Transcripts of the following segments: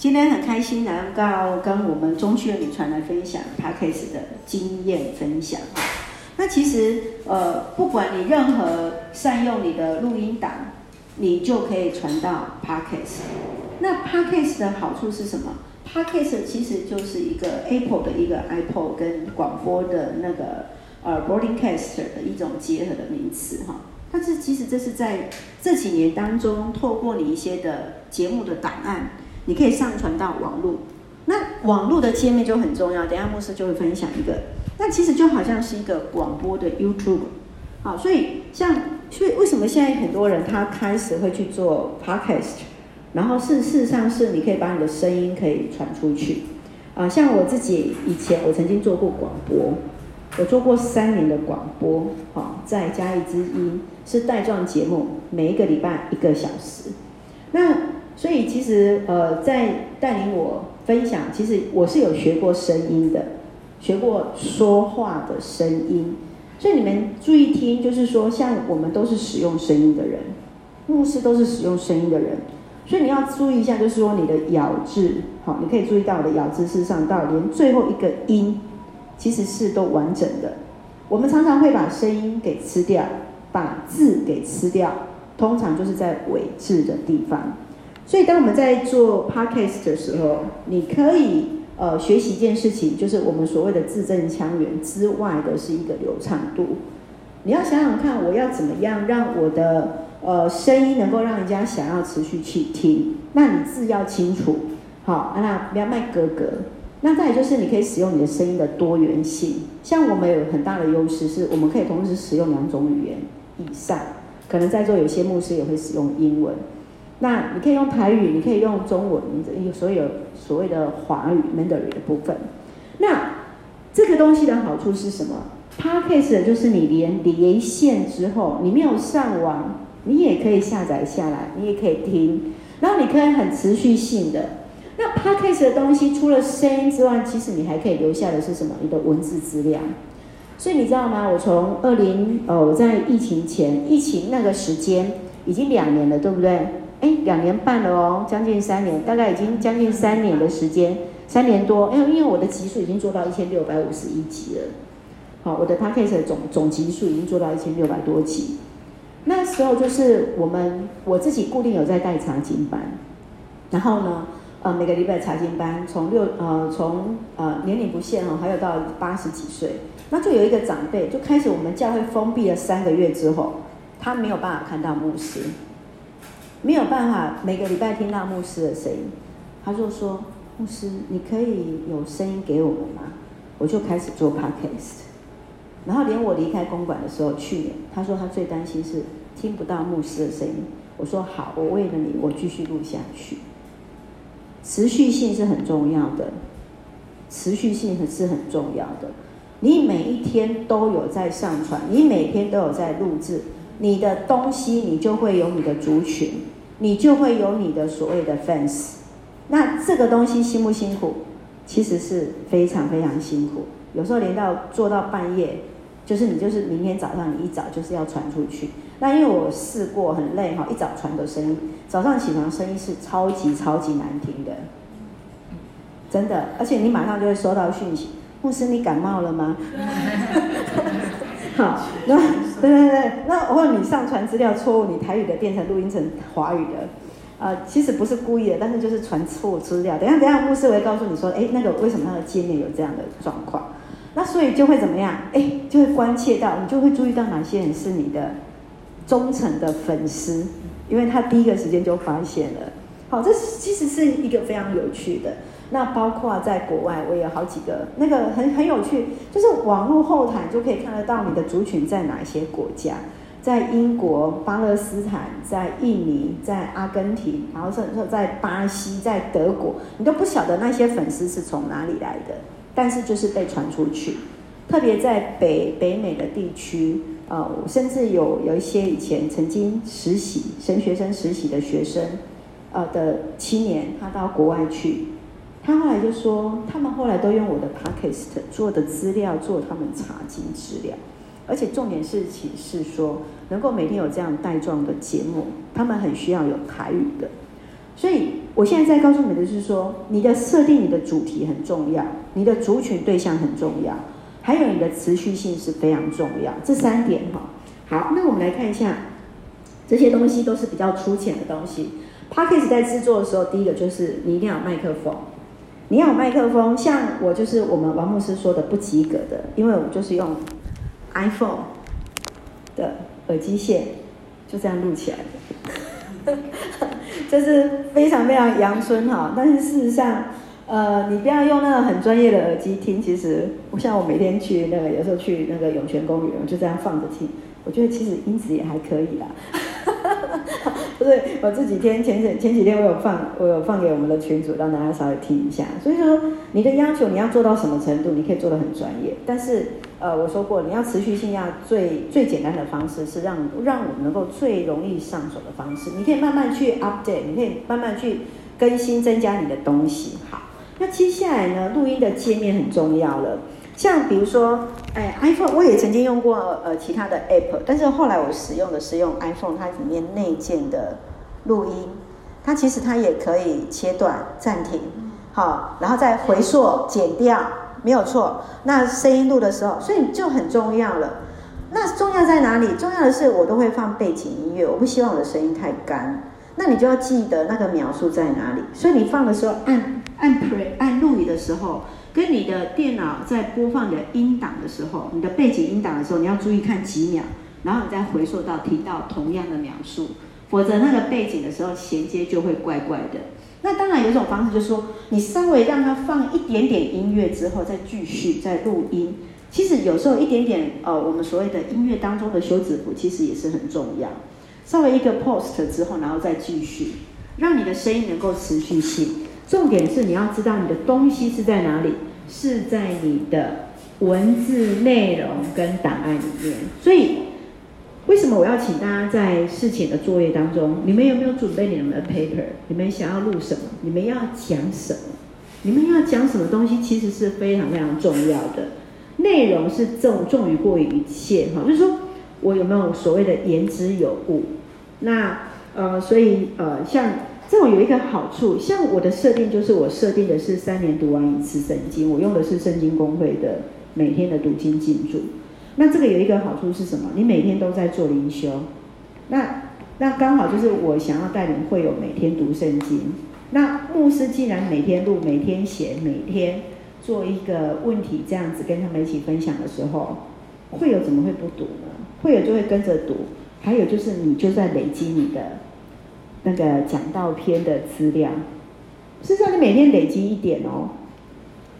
今天很开心能够跟我们中区的女传来分享 Podcast 的经验分享哈。那其实呃，不管你任何善用你的录音档，你就可以传到 Podcast。那 Podcast 的好处是什么？Podcast 其实就是一个 Apple 的一个 iPod 跟广播的那个呃 Broadcaster 的一种结合的名词哈。但是其实这是在这几年当中，透过你一些的节目的档案，你可以上传到网络。那网络的界面就很重要，等下牧师就会分享一个。那其实就好像是一个广播的 YouTube。好，所以像所以为什么现在很多人他开始会去做 Podcast，然后事事实上是你可以把你的声音可以传出去。啊，像我自己以前我曾经做过广播。我做过三年的广播，好，再加一支音是带状节目，每一个礼拜一个小时。那所以其实呃，在带领我分享，其实我是有学过声音的，学过说话的声音。所以你们注意听，就是说，像我们都是使用声音的人，牧师都是使用声音的人，所以你要注意一下，就是说你的咬字，好，你可以注意到我的咬字，事实上到连最后一个音。其实是都完整的，我们常常会把声音给吃掉，把字给吃掉，通常就是在尾字的地方。所以当我们在做 podcast 的时候，你可以呃学习一件事情，就是我们所谓的字正腔圆之外的是一个流畅度。你要想想看，我要怎么样让我的呃声音能够让人家想要持续去听？那你字要清楚，好，那不要卖格格。那再就是你可以使用你的声音的多元性，像我们有很大的优势，是我们可以同时使用两种语言以上。可能在座有些牧师也会使用英文，那你可以用台语，你可以用中文，有所有所谓的华语 Mandarin 的部分。那这个东西的好处是什么？Podcast 就是你连连线之后，你没有上网，你也可以下载下来，你也可以听，然后你可以很持续性的。那 Podcast 的东西除了声音之外，其实你还可以留下的是什么？你的文字资料。所以你知道吗？我从二零哦，我在疫情前，疫情那个时间已经两年了，对不对？哎，两年半了哦，将近三年，大概已经将近三年的时间，三年多。因为因为我的集数已经做到一千六百五十一集了，好，我的 Podcast 的总总集数已经做到一千六百多集。那时候就是我们我自己固定有在带查经班，然后呢？呃，每个礼拜查经班，从六呃从呃年龄不限哦，还有到八十几岁，那就有一个长辈就开始我们教会封闭了三个月之后，他没有办法看到牧师，没有办法每个礼拜听到牧师的声音，他就说牧师，你可以有声音给我们吗？我就开始做 podcast，然后连我离开公馆的时候，去年他说他最担心是听不到牧师的声音，我说好，我为了你，我继续录下去。持续性是很重要的，持续性是很重要的。你每一天都有在上传，你每天都有在录制，你的东西你就会有你的族群，你就会有你的所谓的 fans。那这个东西辛不辛苦？其实是非常非常辛苦，有时候连到做到半夜。就是你，就是明天早上你一早就是要传出去。那因为我试过很累哈，一早传的声音，早上起床声音是超级超级难听的，真的。而且你马上就会收到讯息，牧师你感冒了吗？好，那对对对，那或者你上传资料错误，你台语的变成录音成华语的，呃，其实不是故意的，但是就是传错资料。等下等下，牧师我会告诉你说，哎，那个为什么他的界面有这样的状况？那所以就会怎么样？哎，就会关切到，你就会注意到哪些人是你的忠诚的粉丝，因为他第一个时间就发现了。好，这其实是一个非常有趣的。那包括在国外，我也有好几个那个很很有趣，就是网络后台就可以看得到你的族群在哪一些国家，在英国、巴勒斯坦、在印尼、在阿根廷，然后甚至在巴西、在德国，你都不晓得那些粉丝是从哪里来的。但是就是被传出去，特别在北北美的地区，呃，甚至有有一些以前曾经实习、神学生实习的学生，呃的青年，他到国外去，他后来就说，他们后来都用我的 Podcast 做的资料做他们查经资料，而且重点是其是说，能够每天有这样带状的节目，他们很需要有台语的，所以。我现在在告诉你的是说，你的设定、你的主题很重要，你的族群对象很重要，还有你的持续性是非常重要。这三点哈，好，那我们来看一下，这些东西都是比较粗浅的东西。Podcast 在制作的时候，第一个就是你一定要有麦克风，你要麦克风。像我就是我们王牧师说的不及格的，因为我就是用 iPhone 的耳机线就这样录起来的。这是非常非常阳春哈，但是事实上，呃，你不要用那个很专业的耳机听。其实，我像我每天去那个，有时候去那个涌泉公园，我就这样放着听，我觉得其实音质也还可以啦。不是，我这几天前前前几天我有放，我有放给我们的群主，让大家稍微听一下。所以说，你的要求你要做到什么程度，你可以做得很专业。但是，呃，我说过，你要持续性，要最最简单的方式是让让我们能够最容易上手的方式。你可以慢慢去 update，你可以慢慢去更新增加你的东西。好，那接下来呢，录音的界面很重要了。像比如说，哎，iPhone 我也曾经用过呃其他的 App，但是后来我使用的是用 iPhone 它里面内建的录音，它其实它也可以切断、暂停，好，然后再回溯、剪掉，没有错。那声音录的时候，所以就很重要了。那重要在哪里？重要的是我都会放背景音乐，我不希望我的声音太干。那你就要记得那个描述在哪里。所以你放的时候按按 Play 按录影的时候。跟你的电脑在播放的音档的时候，你的背景音档的时候，你要注意看几秒，然后你再回溯到听到同样的描述，否则那个背景的时候衔接就会怪怪的。那当然有一种方式就是说，你稍微让它放一点点音乐之后，再继续再录音。其实有时候一点点呃，我们所谓的音乐当中的休止符，其实也是很重要。稍微一个 post 之后，然后再继续，让你的声音能够持续性。重点是你要知道你的东西是在哪里，是在你的文字内容跟档案里面。所以，为什么我要请大家在事前的作业当中，你们有没有准备你们的 paper？你们想要录什么？你们要讲什么？你们要讲什么东西？其实是非常非常重要的。内容是重重于过于一切哈，就是说我有没有所谓的言之有物？那呃，所以呃，像。这种有一个好处，像我的设定就是我设定的是三年读完一次圣经，我用的是圣经公会的每天的读经进度。那这个有一个好处是什么？你每天都在做灵修，那那刚好就是我想要带领会友每天读圣经。那牧师既然每天录、每天写、每天做一个问题这样子跟他们一起分享的时候，会友怎么会不读呢？会友就会跟着读。还有就是你就在累积你的。那个讲道篇的资料，事实上你每天累积一点哦，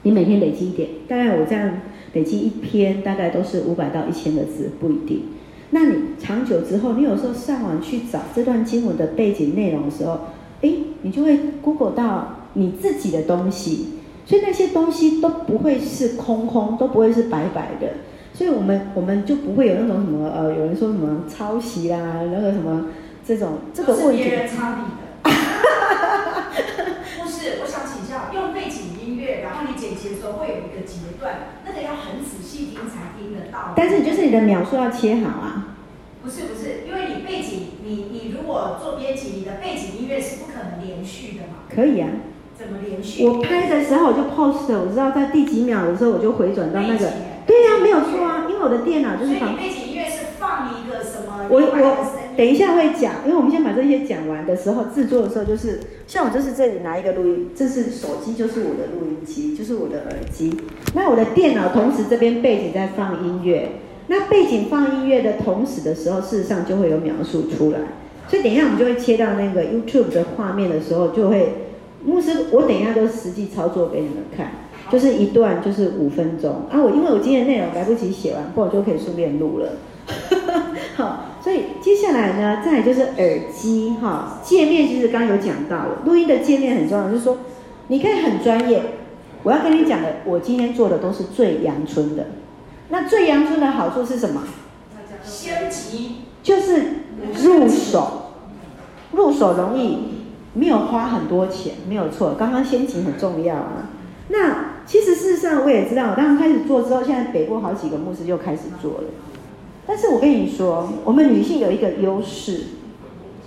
你每天累积一点，大概我这样累积一篇，大概都是五百到一千个字，不一定。那你长久之后，你有时候上网去找这段经文的背景内容的时候，诶，你就会 Google 到你自己的东西，所以那些东西都不会是空空，都不会是白白的，所以我们我们就不会有那种什么呃，有人说什么抄袭啦，那个什么。这种这个问题，是别人插你的，不是？我想请教，用背景音乐，然后你剪辑的时候会有一个截断，那个要很仔细听才听得到。但是就是你的秒数要切好啊。不是不是，因为你背景，你你如果做编辑，你的背景音乐是不可能连续的嘛？可以啊。怎么连续？我拍的时候我就 post，我知道在第几秒的时候我就回转到那个。对呀、啊，没有错啊，因为我的电脑就是放。所以你背景音乐是放一个什么？我我。等一下会讲，因为我们先把这些讲完的时候，制作的时候就是，像我就是这里拿一个录音，这是手机，就是我的录音机，就是我的耳机。那我的电脑同时这边背景在放音乐，那背景放音乐的同时的时候，事实上就会有描述出来。所以等一下我们就会切到那个 YouTube 的画面的时候，就会牧师，我等一下都实际操作给你们看，就是一段就是五分钟啊。我因为我今天内容来不及写完，不然我就可以顺便录了。好。所以接下来呢，再就是耳机哈，界面其实刚刚有讲到了，录音的界面很重要，就是说你可以很专业。我要跟你讲的，我今天做的都是最阳春的。那最阳春的好处是什么？先级就是入手，入手容易，没有花很多钱，没有错。刚刚先级很重要啊。那其实事实上我也知道，我刚刚开始做之后，现在北部好几个牧师就开始做了。但是我跟你说，我们女性有一个优势，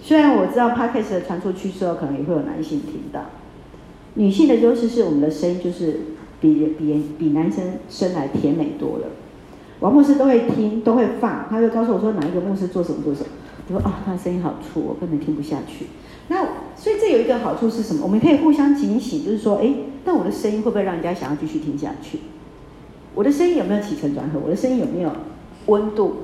虽然我知道 Podcast 的传出去之后，可能也会有男性听到。女性的优势是我们的声音就是比比比男生生来甜美多了。王牧师都会听，都会放，他会告诉我说哪一个牧师做什么做什么。我说啊，他的声音好粗，我根本听不下去。那所以这有一个好处是什么？我们可以互相警醒，就是说，哎，那我的声音会不会让人家想要继续听下去？我的声音有没有起承转合？我的声音有没有温度？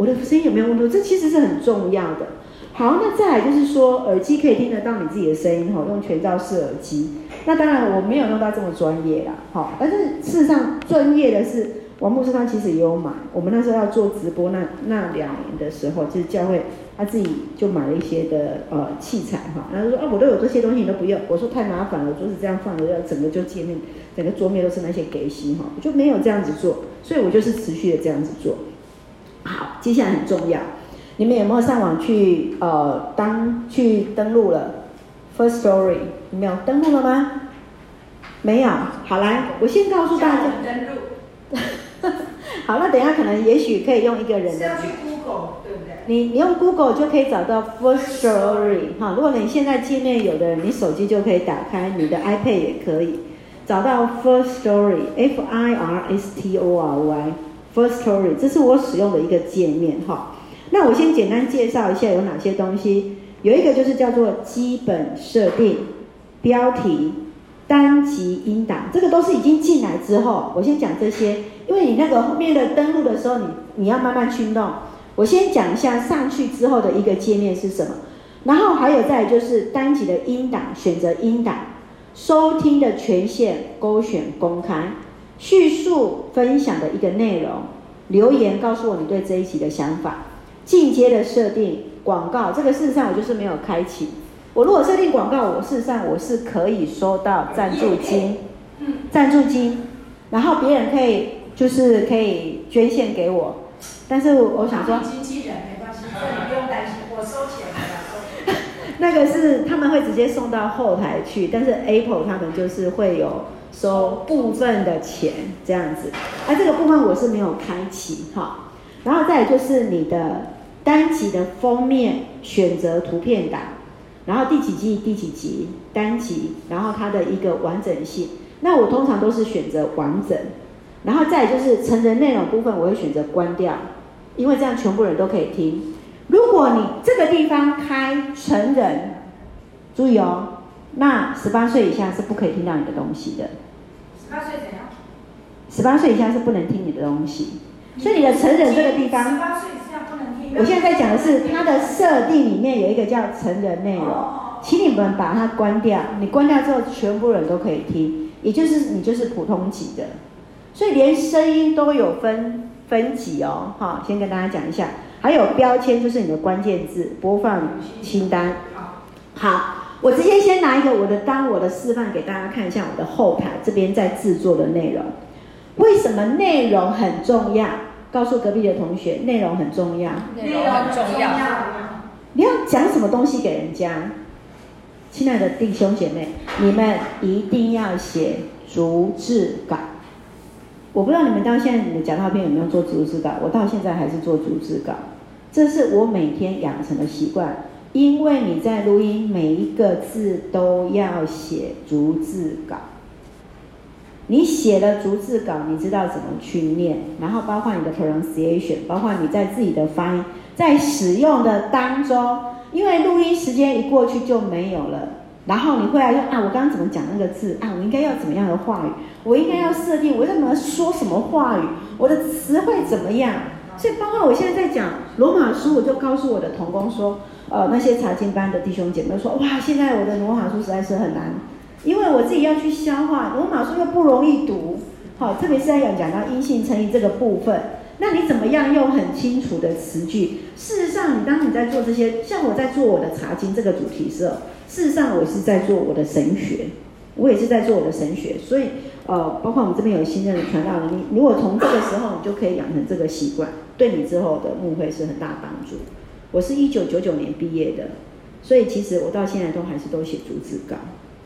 我的声音有没有温度？这其实是很重要的。好，那再来就是说，耳机可以听得到你自己的声音哈，用全罩式耳机。那当然我没有用到这么专业啦，哈，但是事实上专业的是王牧师他其实也有买。我们那时候要做直播那那两年的时候，就是教会他自己就买了一些的呃器材哈，然后说啊我都有这些东西你都不用，我说太麻烦了，就是这样放着，要整个就界面整个桌面都是那些给息哈，我就没有这样子做，所以我就是持续的这样子做。好，接下来很重要。你们有没有上网去呃当去登录了 First Story？你没有登录了吗？没有。好来，我先告诉大家。登录。好，那等一下可能也许可以用一个人的。是要去 Google 对不对？你你用 Google 就可以找到 First Story 哈。如果你现在界面有的人，你手机就可以打开，你的 iPad 也可以找到 First Story F I R S T O R Y First Story，这是我使用的一个界面哈。那我先简单介绍一下有哪些东西，有一个就是叫做基本设定、标题、单集音档，这个都是已经进来之后，我先讲这些，因为你那个后面的登录的时候，你你要慢慢去弄。我先讲一下上去之后的一个界面是什么，然后还有再就是单集的音档，选择音档，收听的权限勾选公开，叙述分享的一个内容，留言告诉我你对这一集的想法。进阶的设定广告，这个事实上我就是没有开启。我如果设定广告，我事实上我是可以收到赞助金，赞助金，然后别人可以就是可以捐献给我。但是我想说，经纪人没关系，你不用担心，我收钱的。那个是他们会直接送到后台去，但是 Apple 他们就是会有收部分的钱这样子。而这个部分我是没有开启哈。然后再来就是你的单集的封面选择图片档，然后第几季第几集单集，然后它的一个完整性。那我通常都是选择完整，然后再来就是成人内容部分，我会选择关掉，因为这样全部人都可以听。如果你这个地方开成人，注意哦，那十八岁以下是不可以听到你的东西的。十八岁怎样？十八岁以下是不能听你的东西。所以你的成人这个地方，我现在在讲的是它的设定里面有一个叫成人内容，请你们把它关掉。你关掉之后，全部人都可以听，也就是你就是普通级的。所以连声音都有分分级哦，哈，先跟大家讲一下。还有标签就是你的关键字播放清单。好，我直接先拿一个我的当我的示范给大家看一下，我的后台这边在制作的内容。为什么内容很重要？告诉隔壁的同学，内容很重要。内容很重要。你要讲什么东西给人家？亲爱的弟兄姐妹，你们一定要写逐字稿。我不知道你们到现在你的讲道片有没有做逐字稿？我到现在还是做逐字稿，这是我每天养成的习惯。因为你在录音，每一个字都要写逐字稿。你写了逐字稿，你知道怎么去念，然后包括你的 pronunciation，包括你在自己的发音，在使用的当中，因为录音时间一过去就没有了，然后你会来说啊，我刚刚怎么讲那个字？啊，我应该要怎么样的话语，我应该要设定，我怎么说什么话语，我的词汇怎么样，所以包括我现在在讲罗马书，我就告诉我的同工说，呃，那些查经班的弟兄姐妹说，哇，现在我的罗马书实在是很难。因为我自己要去消化，罗马书又不容易读，好，特别是在讲讲到因信称义这个部分，那你怎么样用很清楚的词句？事实上，你当你在做这些，像我在做我的查经这个主题时候，事实上我是在做我的神学，我也是在做我的神学，所以呃，包括我们这边有新任的传道人，你如果从这个时候你就可以养成这个习惯，对你之后的牧会是很大帮助。我是一九九九年毕业的，所以其实我到现在都还是都写逐字稿，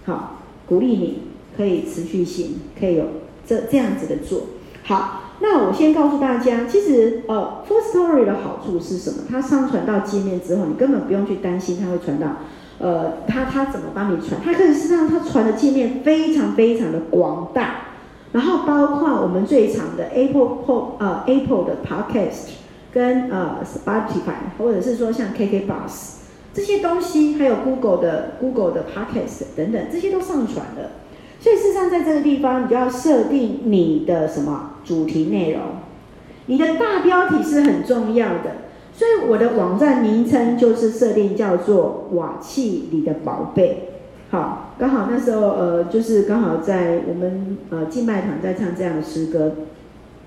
好。鼓励你可以持续性，可以有这这样子的做。好，那我先告诉大家，其实呃，Firstory 的好处是什么？它上传到界面之后，你根本不用去担心它会传到，呃，它它怎么帮你传？它可以是让它传的界面非常非常的广大，然后包括我们最长的 Apple Po 呃 Apple 的 Podcast 跟呃 Spotify，或者是说像 KK Bus 这些东西，还有 Google 的 Google 的 Podcast 等等，这些都上传了。所以事实上，在这个地方，你就要设定你的什么主题内容，你的大标题是很重要的。所以我的网站名称就是设定叫做“瓦器里的宝贝”。好，刚好那时候呃，就是刚好在我们呃敬拜堂在唱这样的诗歌，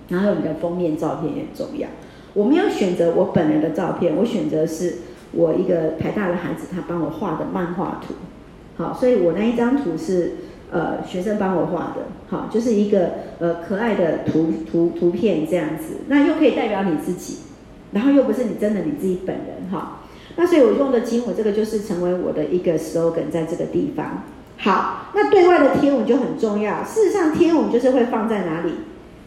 然后你的封面照片也很重要。我没有选择我本人的照片，我选择是我一个台大的孩子他帮我画的漫画图。好，所以我那一张图是。呃，学生帮我画的，好，就是一个呃可爱的图图图片这样子，那又可以代表你自己，然后又不是你真的你自己本人哈，那所以我用的经文这个就是成为我的一个 slogan 在这个地方。好，那对外的贴文就很重要，事实上贴文就是会放在哪里，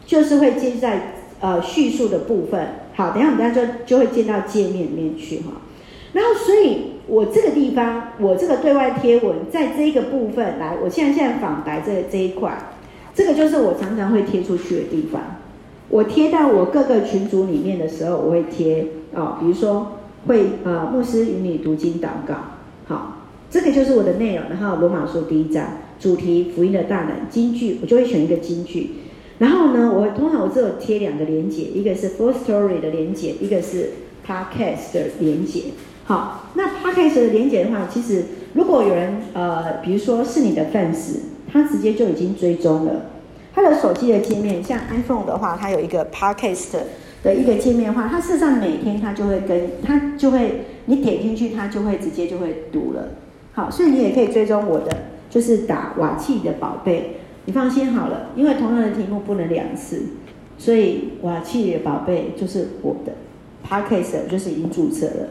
就是会接在呃叙述的部分。好，等下我们大家就就会进到界面里面去哈，然后所以。我这个地方，我这个对外贴文，在这个部分来，我现在现在访白这这一块，这个就是我常常会贴出去的地方。我贴到我各个群组里面的时候，我会贴哦，比如说会呃牧师与你读经祷告，好，这个就是我的内容。然后罗马书第一章主题福音的大能金句，我就会选一个金句。然后呢，我通常我只有贴两个连结，一个是 Firstory 的连结，一个是 Podcast 的连结。好，那 Podcast 的连结的话，其实如果有人呃，比如说是你的 fans，他直接就已经追踪了。他的手机的界面，像 iPhone 的话，它有一个 Podcast 的一个界面的话，它事实上每天它就会跟它就会，你点进去，它就会直接就会读了。好，所以你也可以追踪我的，就是打瓦器的宝贝，你放心好了，因为同样的题目不能两次，所以瓦器的宝贝就是我的 Podcast，就是已经注册了。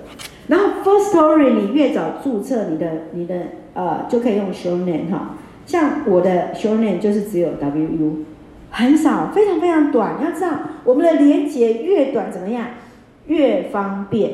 然后 first story 你越早注册，你的你的呃就可以用 Show Name 哈，像我的 Show Name 就是只有 WU，很少，非常非常短。要知道，我们的连结越短怎么样？越方便，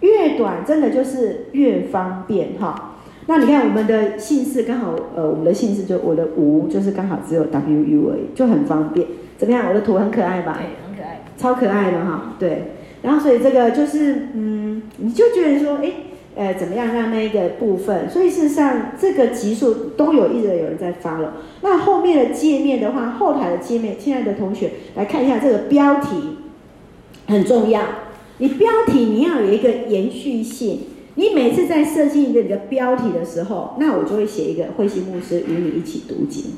越短真的就是越方便哈。那你看我们的姓氏刚好呃，我们的姓氏就我的吴就是刚好只有 WU 而已，就很方便。怎么样？我的图很可爱吧？对，很可爱，超可爱的哈。对。然后，所以这个就是，嗯，你就觉得说，哎，呃，怎么样让那一个部分？所以事实上，这个级数都有一直有人在发了。那后面的界面的话，后台的界面，亲爱的同学来看一下这个标题很重要。你标题你要有一个延续性。你每次在设计一个你的标题的时候，那我就会写一个慧心牧师与你一起读经。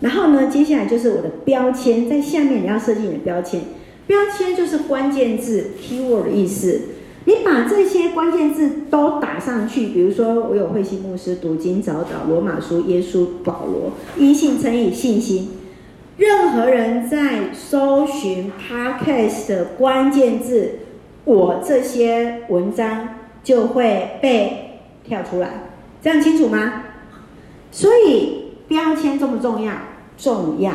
然后呢，接下来就是我的标签，在下面你要设计你的标签。标签就是关键字 keyword 的意思，你把这些关键字都打上去，比如说我有慧心牧师读经早祷罗马书耶稣保罗因信称义信心，任何人在搜寻 podcast 的关键字，我这些文章就会被跳出来，这样清楚吗？所以标签重不重要？重要。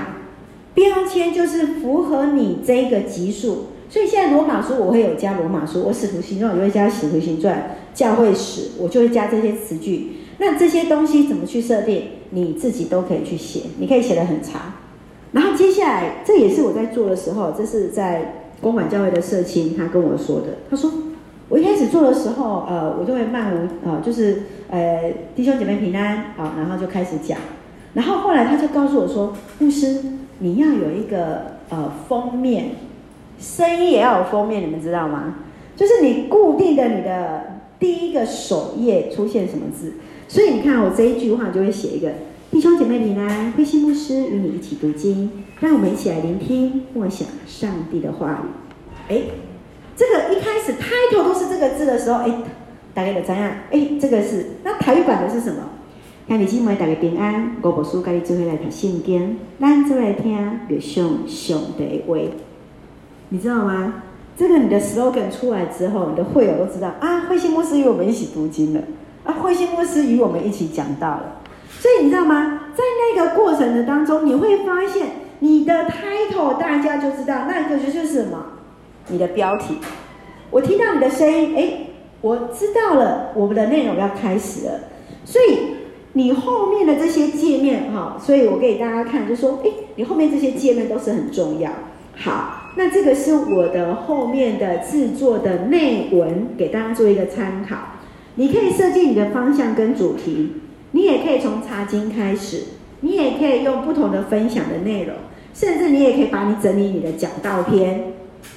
标签就是符合你这个级数，所以现在罗马书我会有加罗马书，我使徒行传我就会加使徒行传，教会史我就会加这些词句。那这些东西怎么去设定，你自己都可以去写，你可以写得很长。然后接下来，这也是我在做的时候，这是在公馆教会的社青他跟我说的。他说我一开始做的时候，呃，我就会漫无啊、呃，就是呃弟兄姐妹平安啊，然后就开始讲。然后后来他就告诉我说，牧师。你要有一个呃封面，声音也要有封面，你们知道吗？就是你固定的你的第一个首页出现什么字，所以你看我这一句话就会写一个弟兄姐妹平安，慧馨牧师与你一起读经，让我们一起来聆听默想上帝的话语。哎，这个一始开头都是这个字的时候，哎，大家就知道，哎，这个是那台语版的是什么？看你今晚大家平安，我无事跟你做伙来读圣经，咱做来听月上上帝话，你知道吗？这个你的 slogan 出来之后，你的会友都知道啊，慧馨牧师与我们一起读经了，啊，慧馨牧师与我们一起讲道了。所以你知道吗？在那个过程的当中，你会发现你的 title 大家就知道，那个就是什么？你的标题。我听到你的声音，哎，我知道了，我们的内容要开始了。所以你后面的这些界面，哈，所以我给大家看，就说，哎，你后面这些界面都是很重要。好，那这个是我的后面的制作的内文，给大家做一个参考。你可以设计你的方向跟主题，你也可以从查经开始，你也可以用不同的分享的内容，甚至你也可以把你整理你的讲道篇，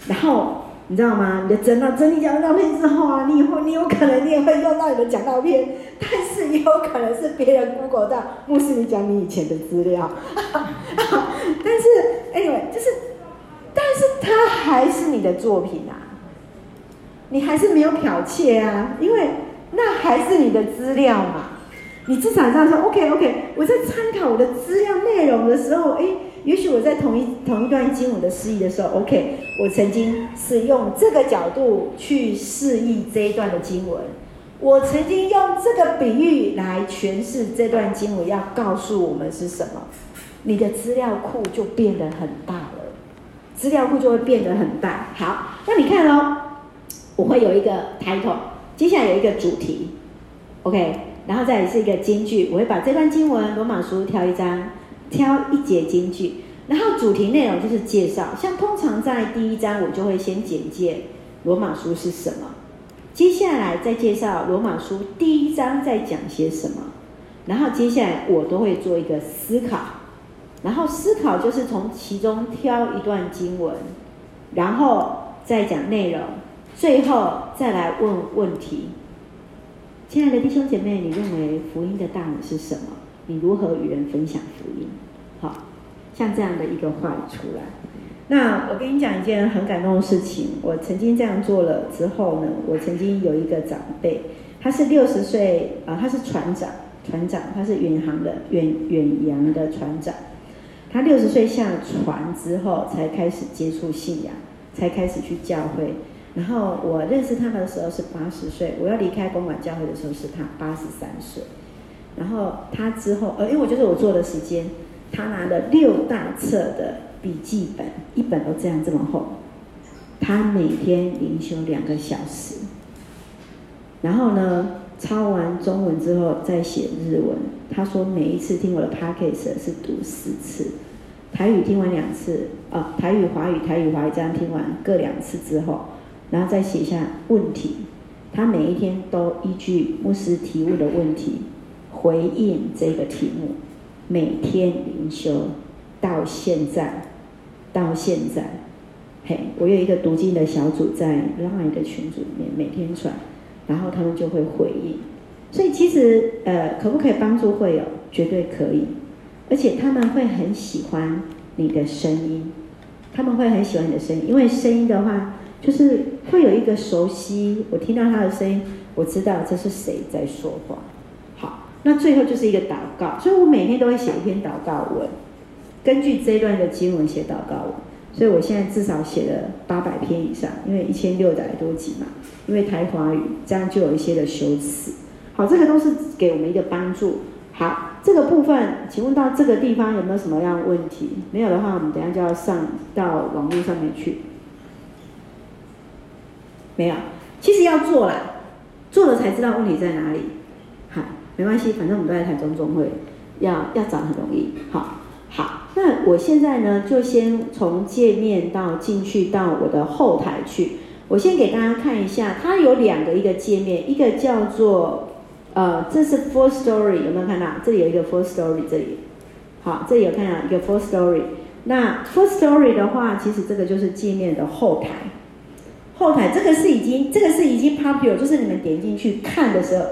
然后。你知道吗？你的真到整理讲道片之后啊，你以后你有可能你也会用到你的讲道片，但是也有可能是别人 Google 到牧师你讲你以前的资料，但是 anyway 就是，但是它还是你的作品啊，你还是没有剽窃啊，因为那还是你的资料嘛，你至少这样说 OK OK，我在参考我的资料内容的时候，哎。也许我在同一同一段经文的释义的时候，OK，我曾经是用这个角度去释义这一段的经文，我曾经用这个比喻来诠释这段经文要告诉我们是什么，你的资料库就变得很大了，资料库就会变得很大。好，那你看哦，我会有一个 title，接下来有一个主题，OK，然后再是一个金句，我会把这段经文罗马书挑一张。挑一节金句，然后主题内容就是介绍。像通常在第一章，我就会先简介罗马书是什么，接下来再介绍罗马书第一章在讲些什么，然后接下来我都会做一个思考，然后思考就是从其中挑一段经文，然后再讲内容，最后再来问问题。亲爱的弟兄姐妹，你认为福音的大门是什么？你如何与人分享福音？好，像这样的一个话语出来。那我跟你讲一件很感动的事情。我曾经这样做了之后呢，我曾经有一个长辈，他是六十岁啊，他是船长，船长，他是远航的远远洋的船长。他六十岁下船之后，才开始接触信仰，才开始去教会。然后我认识他的时候是八十岁，我要离开公馆教会的时候是他八十三岁。然后他之后，呃，因为我就是我做的时间，他拿了六大册的笔记本，一本都这样这么厚。他每天灵修两个小时，然后呢，抄完中文之后再写日文。他说每一次听我的 podcast 是读四次，台语听完两次，啊，台语、华语、台语、华语这样听完各两次之后，然后再写下问题。他每一天都依据牧师提问的问题。回应这个题目，每天灵修到现在，到现在，嘿，我有一个读经的小组在 Line 的群组里面，每天传，然后他们就会回应。所以其实，呃，可不可以帮助会友？绝对可以，而且他们会很喜欢你的声音，他们会很喜欢你的声音，因为声音的话，就是会有一个熟悉，我听到他的声音，我知道这是谁在说话。那最后就是一个祷告，所以我每天都会写一篇祷告文，根据这一段的经文写祷告文。所以我现在至少写了八百篇以上，因为一千六百多集嘛，因为台华语这样就有一些的修辞。好，这个都是给我们一个帮助。好，这个部分，请问到这个地方有没有什么样的问题？没有的话，我们等下就要上到网络上面去。没有，其实要做了，做了才知道问题在哪里。没关系，反正我们都在台中总会，要要找很容易。好，好，那我现在呢，就先从界面到进去到我的后台去。我先给大家看一下，它有两个一个界面，一个叫做呃，这是 Full Story，有没有看到？这里有一个 Full Story，这里，好，这里有看到一个 Full Story。那 Full Story 的话，其实这个就是界面的后台。后台这个是已经，这个是已经 popular，就是你们点进去看的时候。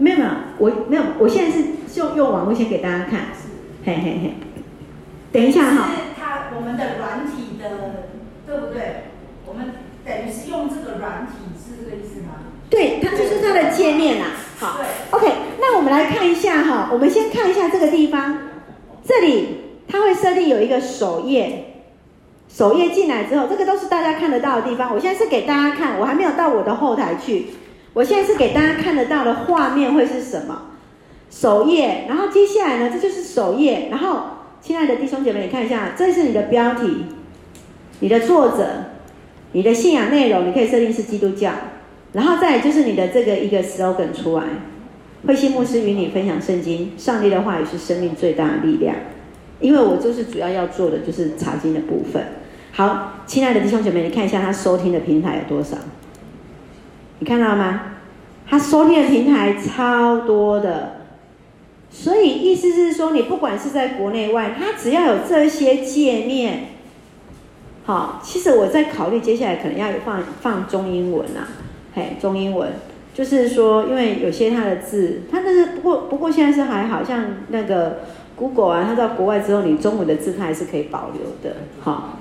没有没有，我没有，我现在是用用网络先给大家看，嘿嘿嘿。等一下哈。是它我们的软体的，对不对？我们等于是用这个软体，是这个意思吗？对，它就是它的界面啦。好。对。OK，那我们来看一下哈，我们先看一下这个地方，这里它会设定有一个首页，首页进来之后，这个都是大家看得到的地方。我现在是给大家看，我还没有到我的后台去。我现在是给大家看得到的画面会是什么？首页，然后接下来呢，这就是首页，然后亲爱的弟兄姐妹，你看一下，这是你的标题，你的作者，你的信仰内容，你可以设定是基督教，然后再就是你的这个一个 slogan 出来，慧心牧师与你分享圣经，上帝的话语是生命最大的力量。因为我就是主要要做的就是查经的部分。好，亲爱的弟兄姐妹，你看一下他收听的平台有多少？你看到了吗？他收听的平台超多的，所以意思是说，你不管是在国内外，他只要有这些界面，好，其实我在考虑接下来可能要放放中英文啊，嘿，中英文，就是说，因为有些他的字，他那是不过不过现在是还好像那个 Google 啊，他到国外之后，你中文的字他还是可以保留的，好。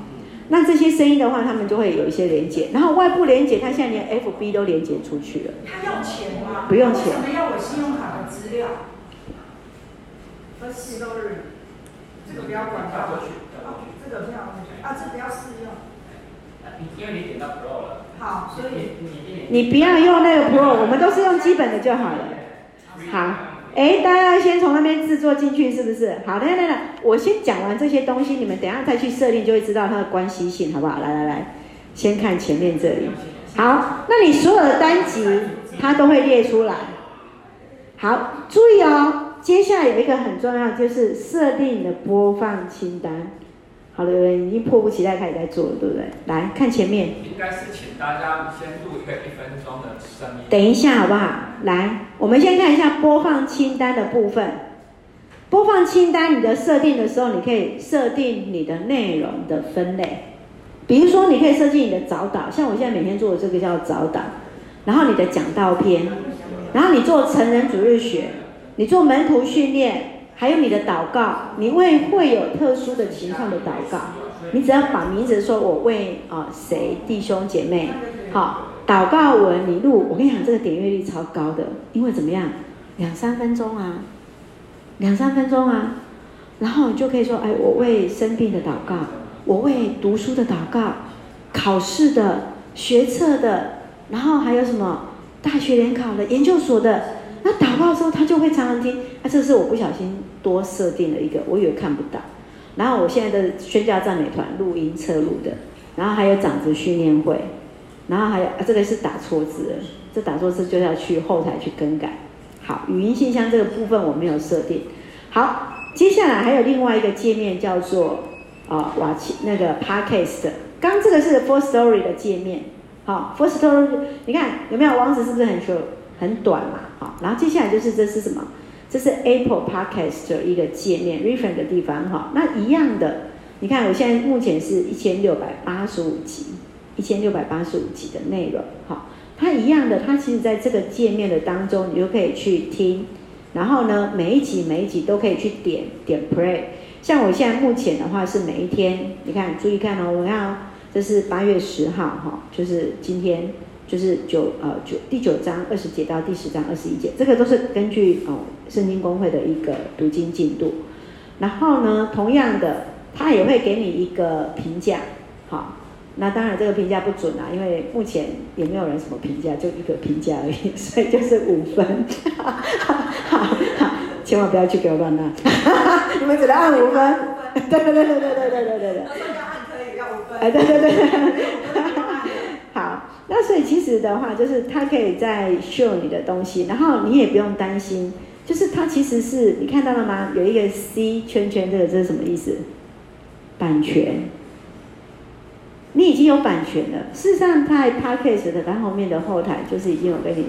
那这些声音的话，他们就会有一些连接，然后外部连接，他现在连 FB 都连接出去了。他要钱吗？不用钱。为什么要我信用卡的资料？这个不要管它。过去，这个不要啊，这不要试用。因为你点到 Pro 了。好，所以你不要用那个 Pro，我们都是用基本的就好了。好。哎，大家要先从那边制作进去，是不是？好，来来来，我先讲完这些东西，你们等下再去设定，就会知道它的关系性，好不好？来来来，先看前面这里。好，那你所有的单集，它都会列出来。好，注意哦，接下来有一个很重要，就是设定你的播放清单。好的，有人已经迫不及待开始在做了，对不对？来看前面。应该是请大家先录一个一分钟的声音。等一下，好不好？来，我们先看一下播放清单的部分。播放清单，你的设定的时候，你可以设定你的内容的分类。比如说，你可以设计你的早祷，像我现在每天做的这个叫早祷。然后你的讲道篇，然后你做成人主日学，你做门徒训练。还有你的祷告，你为会有特殊的情况的祷告，你只要把名字说，我为啊谁弟兄姐妹，好，祷告文你录，我跟你讲这个点阅率超高的，因为怎么样，两三分钟啊，两三分钟啊，然后你就可以说，哎，我为生病的祷告，我为读书的祷告，考试的、学测的，然后还有什么大学联考的、研究所的。那祷告的时候，他就会常常听。那、啊、这是我不小心多设定了一个，我以为看不到。然后我现在的宣教赞美团录音侧录的，然后还有长子训练会，然后还有啊，这个是打错字，这打错字就要去后台去更改。好，语音信箱这个部分我没有设定。好，接下来还有另外一个界面叫做啊瓦奇那个 Podcast。刚这个是 Firstory 的界面。好，Firstory，你看有没有网址是不是很 short？很短嘛，好，然后接下来就是这是什么？这是 Apple Podcast 的一个界面，reference 的地方哈。那一样的，你看我现在目前是一千六百八十五集，一千六百八十五集的内容，好，它一样的，它其实在这个界面的当中，你就可以去听，然后呢，每一集每一集都可以去点点 play。像我现在目前的话是每一天，你看注意看哦，我看哦，这是八月十号哈，就是今天。就是九呃九第九章二十节到第十章二十一节，这个都是根据哦圣经公会的一个读经进度。然后呢，同样的，他也会给你一个评价，好，那当然这个评价不准啊，因为目前也没有人什么评价，就一个评价而已，所以就是五分。好，好，千万不要去给我乱按，你们只能按五分。对对对对对对对对对。要按可以要五分。哎，对对对。所以其实的话，就是它可以在 show 你的东西，然后你也不用担心，就是它其实是你看到了吗？有一个 C 圈圈，这个这是什么意思？版权，你已经有版权了。事实上，在 Podcast 的它后面的后台就是已经有给你，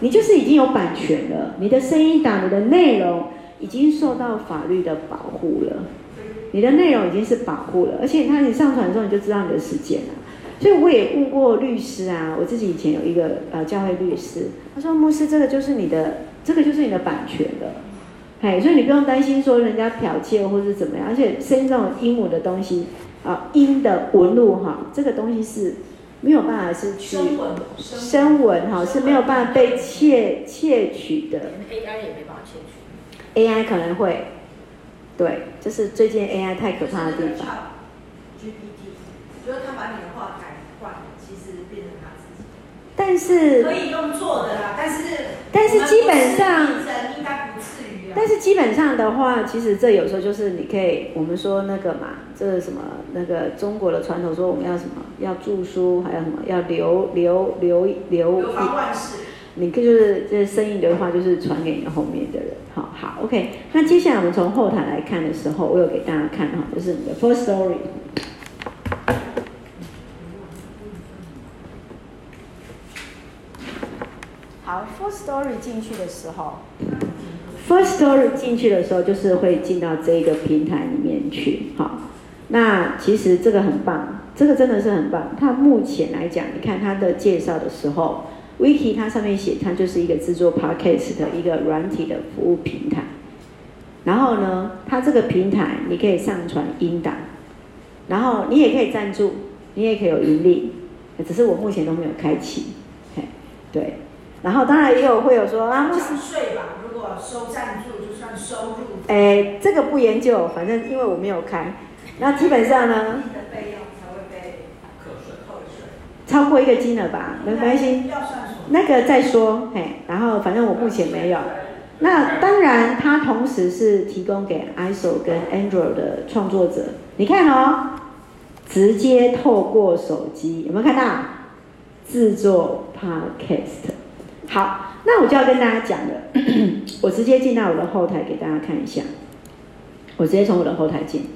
你就是已经有版权了。你的声音档、你的内容已经受到法律的保护了，你的内容已经是保护了，而且它你上传之后你就知道你的时间了。所以我也问过律师啊，我自己以前有一个呃教会律师，他说牧师，这个就是你的，这个就是你的版权的，嘿，所以你不用担心说人家剽窃或是怎么样，而且声音这种英文的东西啊，音的纹路哈，这个东西是没有办法是去声纹哈，是没有办法被窃窃取的，AI 也没办法窃取，AI 可能会，对，就是最近 AI 太可怕的地方。GPT，就是他把你的话改。但是可以用做的啦，但是但是基本上应该不至于但是基本上的话，其实这有时候就是你可以，我们说那个嘛，这是什么那个中国的传统说我们要什么，要著书，还有什么要留留留留。流芳万世。你可就是这生意的话，就是传给你的后面的人。好好，OK。那接下来我们从后台来看的时候，我有给大家看哈，就是你的 first story。好，first story 进去的时候，first story 进去的时候，就是会进到这一个平台里面去。好，那其实这个很棒，这个真的是很棒。它目前来讲，你看它的介绍的时候，Wiki 它上面写，它就是一个制作 Podcast 的一个软体的服务平台。然后呢，它这个平台你可以上传音档，然后你也可以赞助，你也可以有盈利，只是我目前都没有开启。嘿，对。然后当然也有会有说啊，不是税吧？如果收赞助就算收入。哎，这个不研究，反正因为我没有开。那基本上呢，超过一个金额吧，没关系。那个再说，嘿。然后反正我目前没有。那当然，它同时是提供给 iOS 跟 Android 的创作者。你看哦，直接透过手机，有没有看到？制作 Podcast。好，那我就要跟大家讲了。我直接进到我的后台给大家看一下。我直接从我的后台进。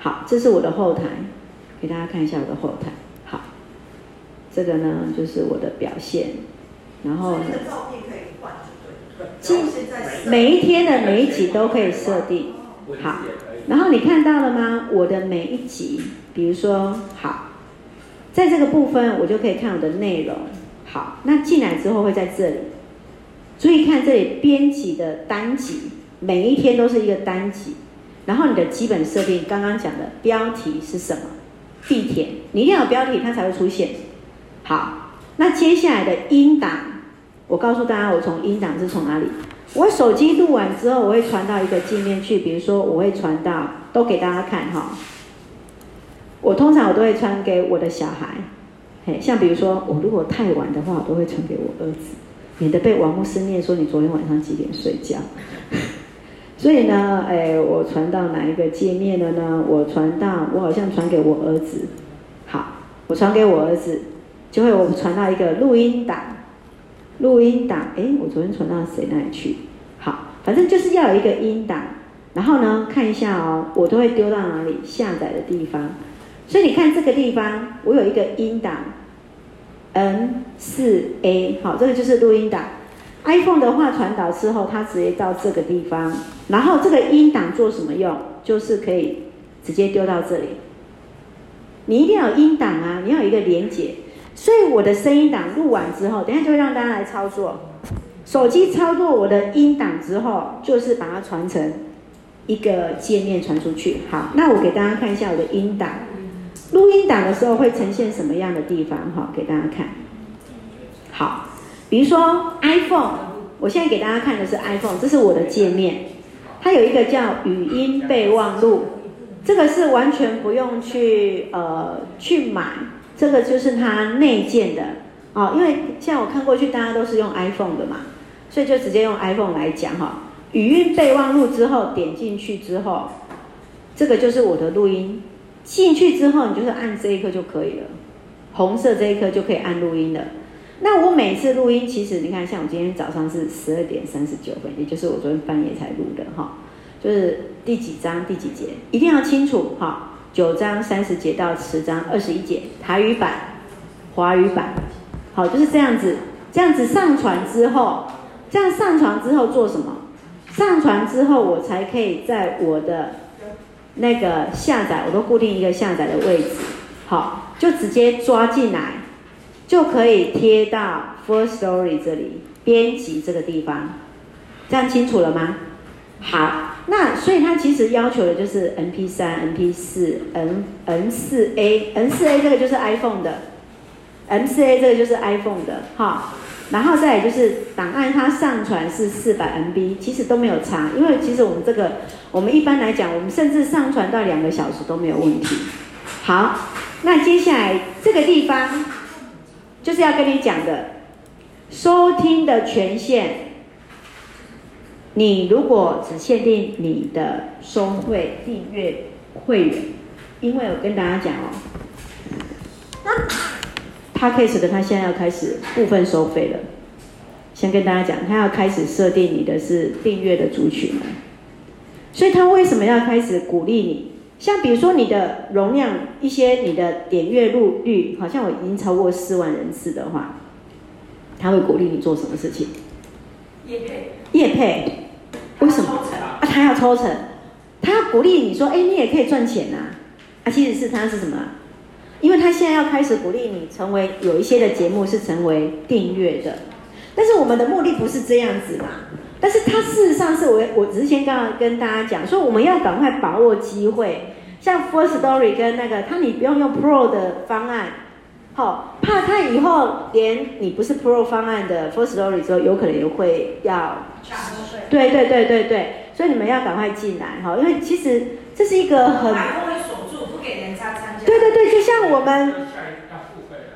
好，这是我的后台，给大家看一下我的后台。好，这个呢就是我的表现。然后呢，每一天的每一集都可以设定。好，然后你看到了吗？我的每一集，比如说，好，在这个部分我就可以看我的内容。好，那进来之后会在这里，注意看这里编辑的单集，每一天都是一个单集。然后你的基本设定，刚刚讲的标题是什么？必填，你一定要有标题，它才会出现。好，那接下来的音档，我告诉大家，我从音档是从哪里？我手机录完之后，我会传到一个界面去，比如说我会传到，都给大家看哈。我通常我都会传给我的小孩。嘿，像比如说，我如果太晚的话，我都会传给我儿子，免得被王牧师念说你昨天晚上几点睡觉。所以呢，哎，我传到哪一个界面了呢？我传到，我好像传给我儿子。好，我传给我儿子，就会我传到一个录音档。录音档，哎，我昨天传到谁那里去？好，反正就是要有一个音档。然后呢，看一下哦，我都会丢到哪里？下载的地方。所以你看这个地方，我有一个音档，N 四 A，好，这个就是录音档。iPhone 的话传导之后，它直接到这个地方，然后这个音档做什么用？就是可以直接丢到这里。你一定要有音档啊，你要有一个连接。所以我的声音档录完之后，等下就会让大家来操作。手机操作我的音档之后，就是把它传成一个界面传出去。好，那我给大家看一下我的音档。录音档的时候会呈现什么样的地方？哈，给大家看。好，比如说 iPhone，我现在给大家看的是 iPhone，这是我的界面。它有一个叫语音备忘录，这个是完全不用去呃去买，这个就是它内建的哦。因为像我看过去，大家都是用 iPhone 的嘛，所以就直接用 iPhone 来讲哈。语音备忘录之后点进去之后，这个就是我的录音。进去之后，你就是按这一颗就可以了，红色这一颗就可以按录音了。那我每次录音，其实你看，像我今天早上是十二点三十九分，也就是我昨天半夜才录的哈，就是第几章第几节，一定要清楚哈。九章三十节到十章二十一节，台语版、华语版，好，就是这样子。这样子上传之后，这样上传之后做什么？上传之后，我才可以在我的。那个下载我都固定一个下载的位置，好，就直接抓进来，就可以贴到 Firstory 这里编辑这个地方，这样清楚了吗？好，那所以它其实要求的就是 MP3、MP4、N N4A、N4A 这个就是 iPhone 的，M4A 这个就是 iPhone 的，哈。然后再就是档案，它上传是四百 MB，其实都没有差，因为其实我们这个，我们一般来讲，我们甚至上传到两个小时都没有问题。好，那接下来这个地方就是要跟你讲的，收听的权限，你如果只限定你的收费订阅会员，因为我跟大家讲哦，Podcast 的他现在要开始部分收费了。先跟大家讲，他要开始设定你的是订阅的族群，所以他为什么要开始鼓励你？像比如说你的容量，一些你的点阅率率，好像我已经超过四万人次的话，他会鼓励你做什么事情？业配。业配。为什么？啊，他要抽成，他要鼓励你说，哎，你也可以赚钱呐。啊，其实是他是什么？因为他现在要开始鼓励你成为有一些的节目是成为订阅的。但是我们的目的不是这样子嘛？但是它事实上是我我只是先刚刚跟大家讲说，我们要赶快把握机会，像 First Story 跟那个，他你不用用 Pro 的方案，好，怕他以后连你不是 Pro 方案的 First Story 之后，有可能也会要，对对对对对，所以你们要赶快进来哈，因为其实这是一个很，给人家参加，对对对，就像我们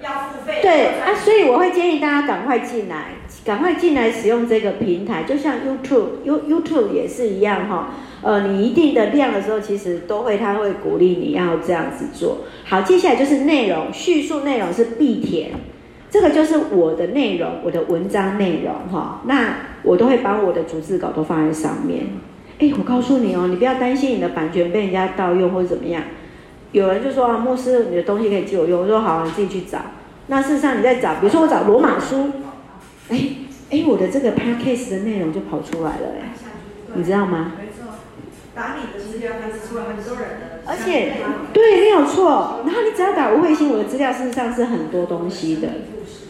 要付费，对啊，所以我会建议大家赶快进来。赶快进来使用这个平台，就像 YouTube，You YouTube 也是一样哈。呃，你一定的量的时候，其实都会，他会鼓励你要这样子做。好，接下来就是内容叙述，内容是必填，这个就是我的内容，我的文章内容哈。那我都会把我的逐字稿都放在上面。哎，我告诉你哦，你不要担心你的版权被人家盗用或者怎么样。有人就说啊，牧师，你的东西可以借我用。我说好，你自己去找。那事实上你在找，比如说我找罗马书。哎哎，我的这个 package 的内容就跑出来了哎，你知道吗？没错，打你的资料开始出来很多人的，而且对，没有错。然后你只要打吴慧欣，我的资料事实上是很多东西的。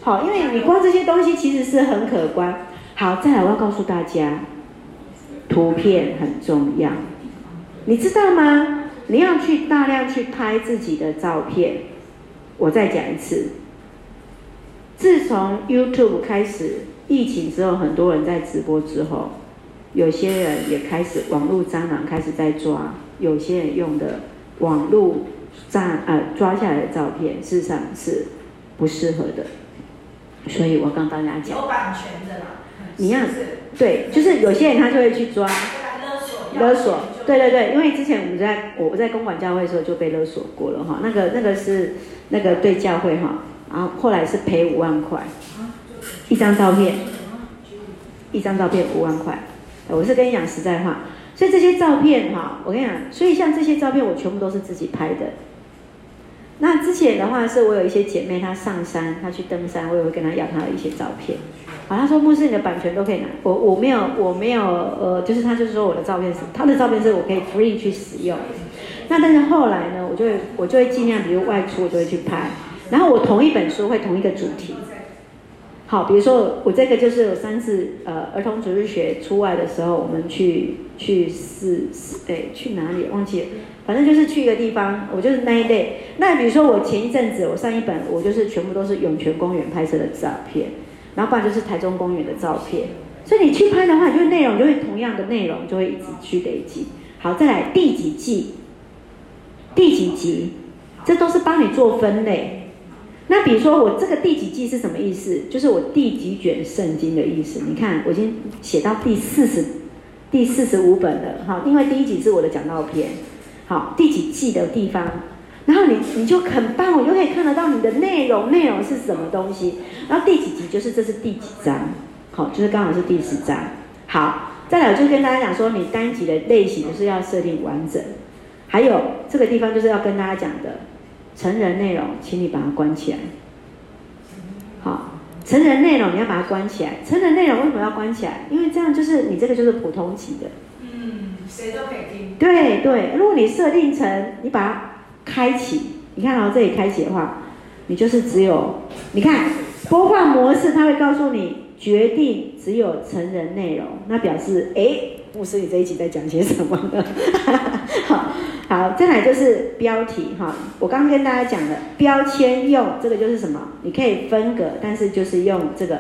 好，因为你光这些东西其实是很可观。好，再来我要告诉大家，图片很重要，你知道吗？你要去大量去拍自己的照片。我再讲一次。自从 YouTube 开始疫情之后，很多人在直播之后，有些人也开始网络蟑螂开始在抓，有些人用的网络蟑呃抓下来的照片，事实上是不适合的。所以我刚刚大家讲，有版权的啦，你要对，就是有些人他就会去抓勒索，对对对，因为之前我们在我在公馆教会的时候就被勒索过了哈，那个那个是那个对教会哈。然后后来是赔五万块，一张照片，一张照片五万块，我是跟你讲实在话，所以这些照片哈，我跟你讲，所以像这些照片我全部都是自己拍的。那之前的话是我有一些姐妹她上山，她去登山，我也会跟她要她的一些照片。好，她说牧师你的版权都可以拿，我我没有我没有呃，就是她就是说我的照片是她的照片是我可以 free 去使用。那但是后来呢，我就会我就会尽量，比如外出我就会去拍。然后我同一本书会同一个主题，好，比如说我这个就是有三次呃儿童主日学出外的时候，我们去去是哎去哪里忘记了，反正就是去一个地方，我就是那一类。那比如说我前一阵子我上一本我就是全部都是涌泉公园拍摄的照片，然后不然就是台中公园的照片。所以你去拍的话，就是内容就会同样的内容就会一直去累积。好，再来第几季，第几集，这都是帮你做分类。那比如说我这个第几季是什么意思？就是我第几卷圣经的意思。你看，我已经写到第四十、第四十五本了，哈。因为第一集是我的讲道篇，好，第几季的地方，然后你你就很棒，我就可以看得到你的内容，内容是什么东西。然后第几集就是这是第几章，好，就是刚好是第十章。好，再来我就跟大家讲说，你单集的类型是要设定完整。还有这个地方就是要跟大家讲的。成人内容，请你把它关起来。好，成人内容你要把它关起来。成人内容为什么要关起来？因为这样就是你这个就是普通级的。嗯，谁都可以听。对对，如果你设定成你把它开启，你看到这里开启的话，你就是只有你看播放模式，它会告诉你决定只有成人内容，那表示哎。牧师，你这一集在讲些什么呢？好，好，再来就是标题哈。我刚刚跟大家讲的标签用这个就是什么？你可以分隔，但是就是用这个，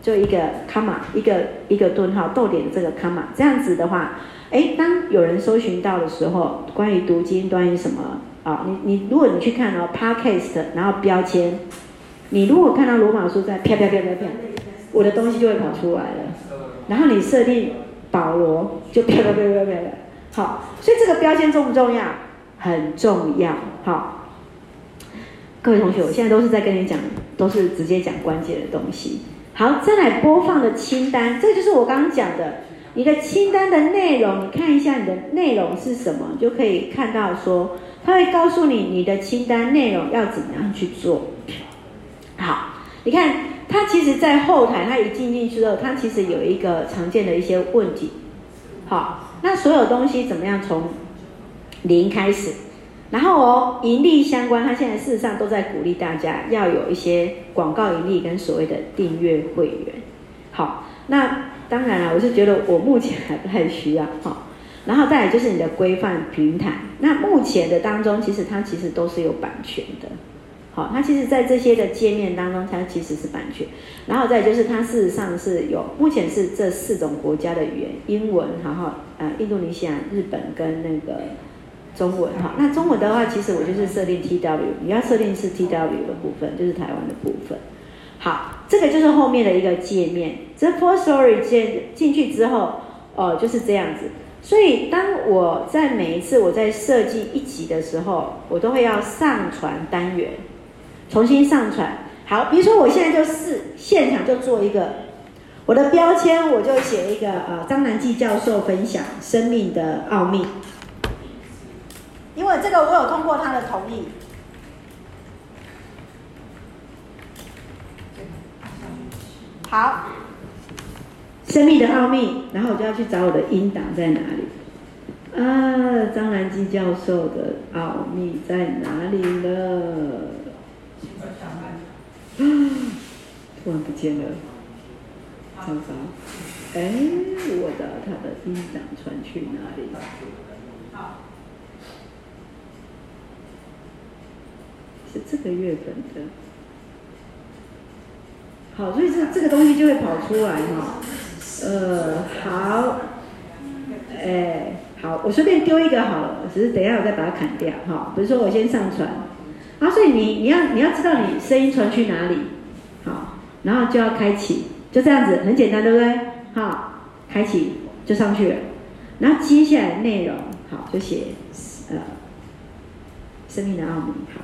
就一个 comma，一个一个顿号逗点这个 comma，这样子的话，哎，当有人搜寻到的时候，关于读经，关于什么啊？你你如果你去看哦，podcast，然后标签，你如果看到罗马书在啪啪啪啪啪，我的东西就会跑出来了。然后你设定。保罗就飘飘飘飘飘了。好，所以这个标签重不重要？很重要。好，各位同学，我现在都是在跟你讲，都是直接讲关键的东西。好，再来播放的清单，这就是我刚刚讲的，你的清单的内容，你看一下你的内容是什么，就可以看到说，他会告诉你你的清单内容要怎么样去做。好，你看，他其实，在后台，他一进进去之后，他其实有一个常见的一些问题。好，那所有东西怎么样从零开始？然后哦，盈利相关，他现在事实上都在鼓励大家要有一些广告盈利跟所谓的订阅会员。好，那当然了，我是觉得我目前还不太需要。好，然后再来就是你的规范平台。那目前的当中，其实它其实都是有版权的。好，它其实，在这些的界面当中，它其实是版权。然后再就是，它事实上是有，目前是这四种国家的语言：英文，然后呃，印度尼西亚、日本跟那个中文。哈，那中文的话，其实我就是设定 TW，你要设定是 TW 的部分，就是台湾的部分。好，这个就是后面的一个界面。这 Firstory 进进去之后，哦、呃，就是这样子。所以，当我在每一次我在设计一集的时候，我都会要上传单元。重新上传，好，比如说我现在就试现场就做一个，我的标签我就写一个呃张南纪教授分享生命的奥秘，因为这个我有通过他的同意，好，生命的奥秘，然后我就要去找我的音档在哪里，啊，张南纪教授的奥秘在哪里呢？啊，突然不见了，糟糕！哎，我的他的音档传去哪里？是这个月份的。好，所以这这个东西就会跑出来哈。呃，好，哎，好，我随便丢一个好了，只是等一下我再把它砍掉哈。比如说我先上传。啊，所以你你要你要知道你声音传去哪里，好，然后就要开启，就这样子，很简单，对不对？好，开启就上去了，然后接下来内容，好，就写呃，生命的奥秘，好，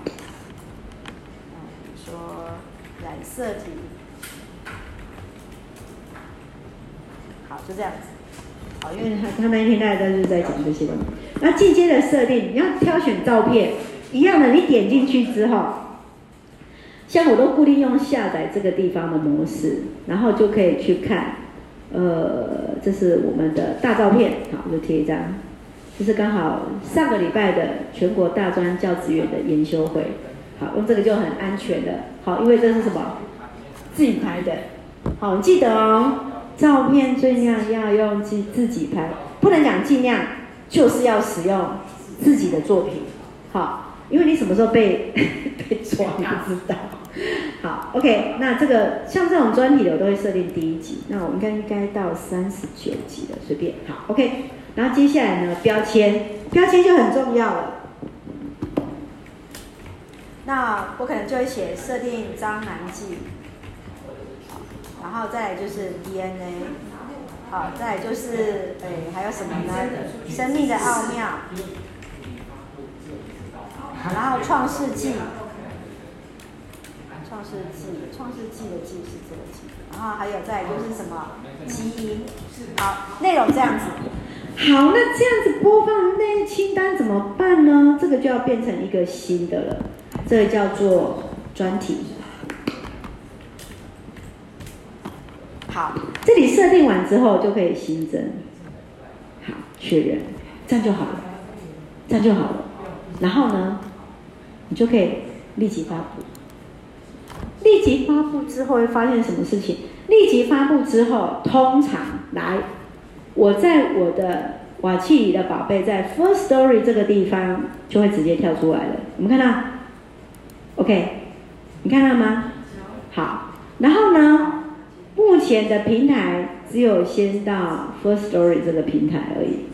嗯，说染色体，好，就这样子，好，因为他他那一天大家都是在讲这些东西，那进阶的设定，你要挑选照片。一样的，你点进去之后，像我都固定用下载这个地方的模式，然后就可以去看，呃，这是我们的大照片，好，就贴一张，这是刚好上个礼拜的全国大专教职员的研修会，好，用这个就很安全的，好，因为这是什么？自己拍的，好，记得哦，照片尽量要用自自己拍，不能讲尽量，就是要使用自己的作品，好。因为你什么时候被 被抓，你不知道。好，OK，那这个像这种专题的，我都会设定第一集。那我应该应该到三十九集了，随便。好，OK。然后接下来呢，标签，标签就很重要了。那我可能就会写设定张南纪，然后再来就是 DNA，好，再来就是哎还有什么呢？生命的奥妙。然后创世纪，创世纪，创世纪的纪是这个纪，然后还有再就是什么基因，好，内容这样子。好，那这样子播放那清单怎么办呢？这个就要变成一个新的了，这个叫做专题。好，这里设定完之后就可以新增，好，确认，这样就好了，这样就好了。然后呢？你就可以立即发布。立即发布之后会发现什么事情？立即发布之后，通常来，我在我的瓦器里的宝贝在 First Story 这个地方就会直接跳出来了。有没有看到？OK，你看到吗？好，然后呢，目前的平台只有先到 Firstory 这个平台而已。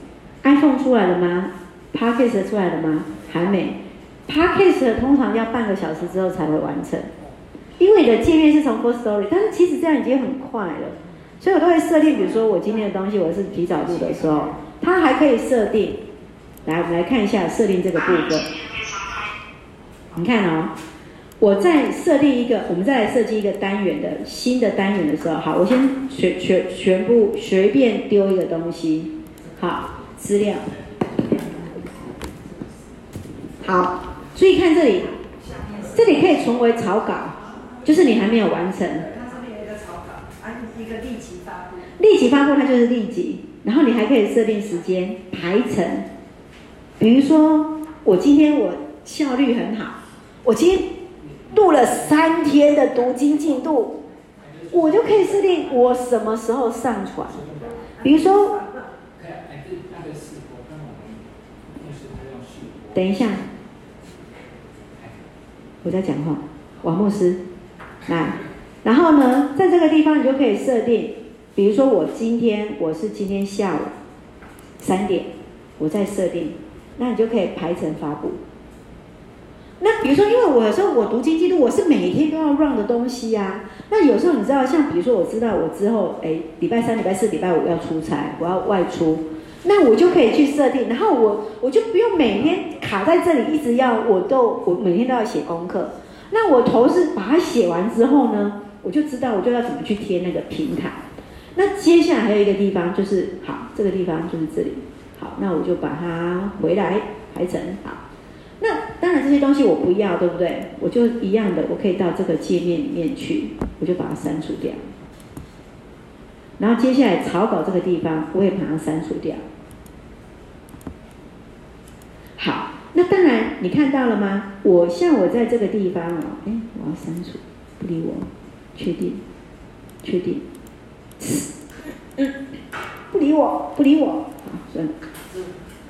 iPhone 出来了吗？Podcast 出来了吗？还没。Podcast 通常要半个小时之后才会完成，因为你的界面是从 Firstory，但是其实这样已经很快了。所以我都会设定，比如说我今天的东西我是提早录的时候，它还可以设定。来，我们来看一下设定这个部分。你看哦，我在设定一个，我们再来设计一个单元的新的单元的时候，好，我先全全全部随便丢一个东西，好，资料，好，注意看这里，这里可以存为草稿，就是你还没有完成。它上面有一个草稿，啊，一个立即发布。立即发布它就是立即，然后你还可以设定时间排程，比如说我今天我效率很好。我今天录了三天的读经进度，我就可以设定我什么时候上传。比如说，等一下，我在讲话，王牧师，来，然后呢，在这个地方你就可以设定，比如说我今天我是今天下午三点，我再设定，那你就可以排程发布。那比如说，因为我有时候我读经记录，我是每天都要 run 的东西啊。那有时候你知道，像比如说，我知道我之后，哎，礼拜三、礼拜四、礼拜五要出差，我要外出，那我就可以去设定，然后我我就不用每天卡在这里，一直要我都我每天都要写功课。那我头是把它写完之后呢，我就知道我就要怎么去贴那个平台。那接下来还有一个地方就是，好，这个地方就是这里，好，那我就把它回来排成好。那当然这些东西我不要，对不对？我就一样的，我可以到这个界面里面去，我就把它删除掉。然后接下来草稿这个地方，我也把它删除掉。好，那当然你看到了吗？我像我在这个地方哦，哎，我要删除，不理我，确定，确定，嗯，不理我，不理我，好，算了。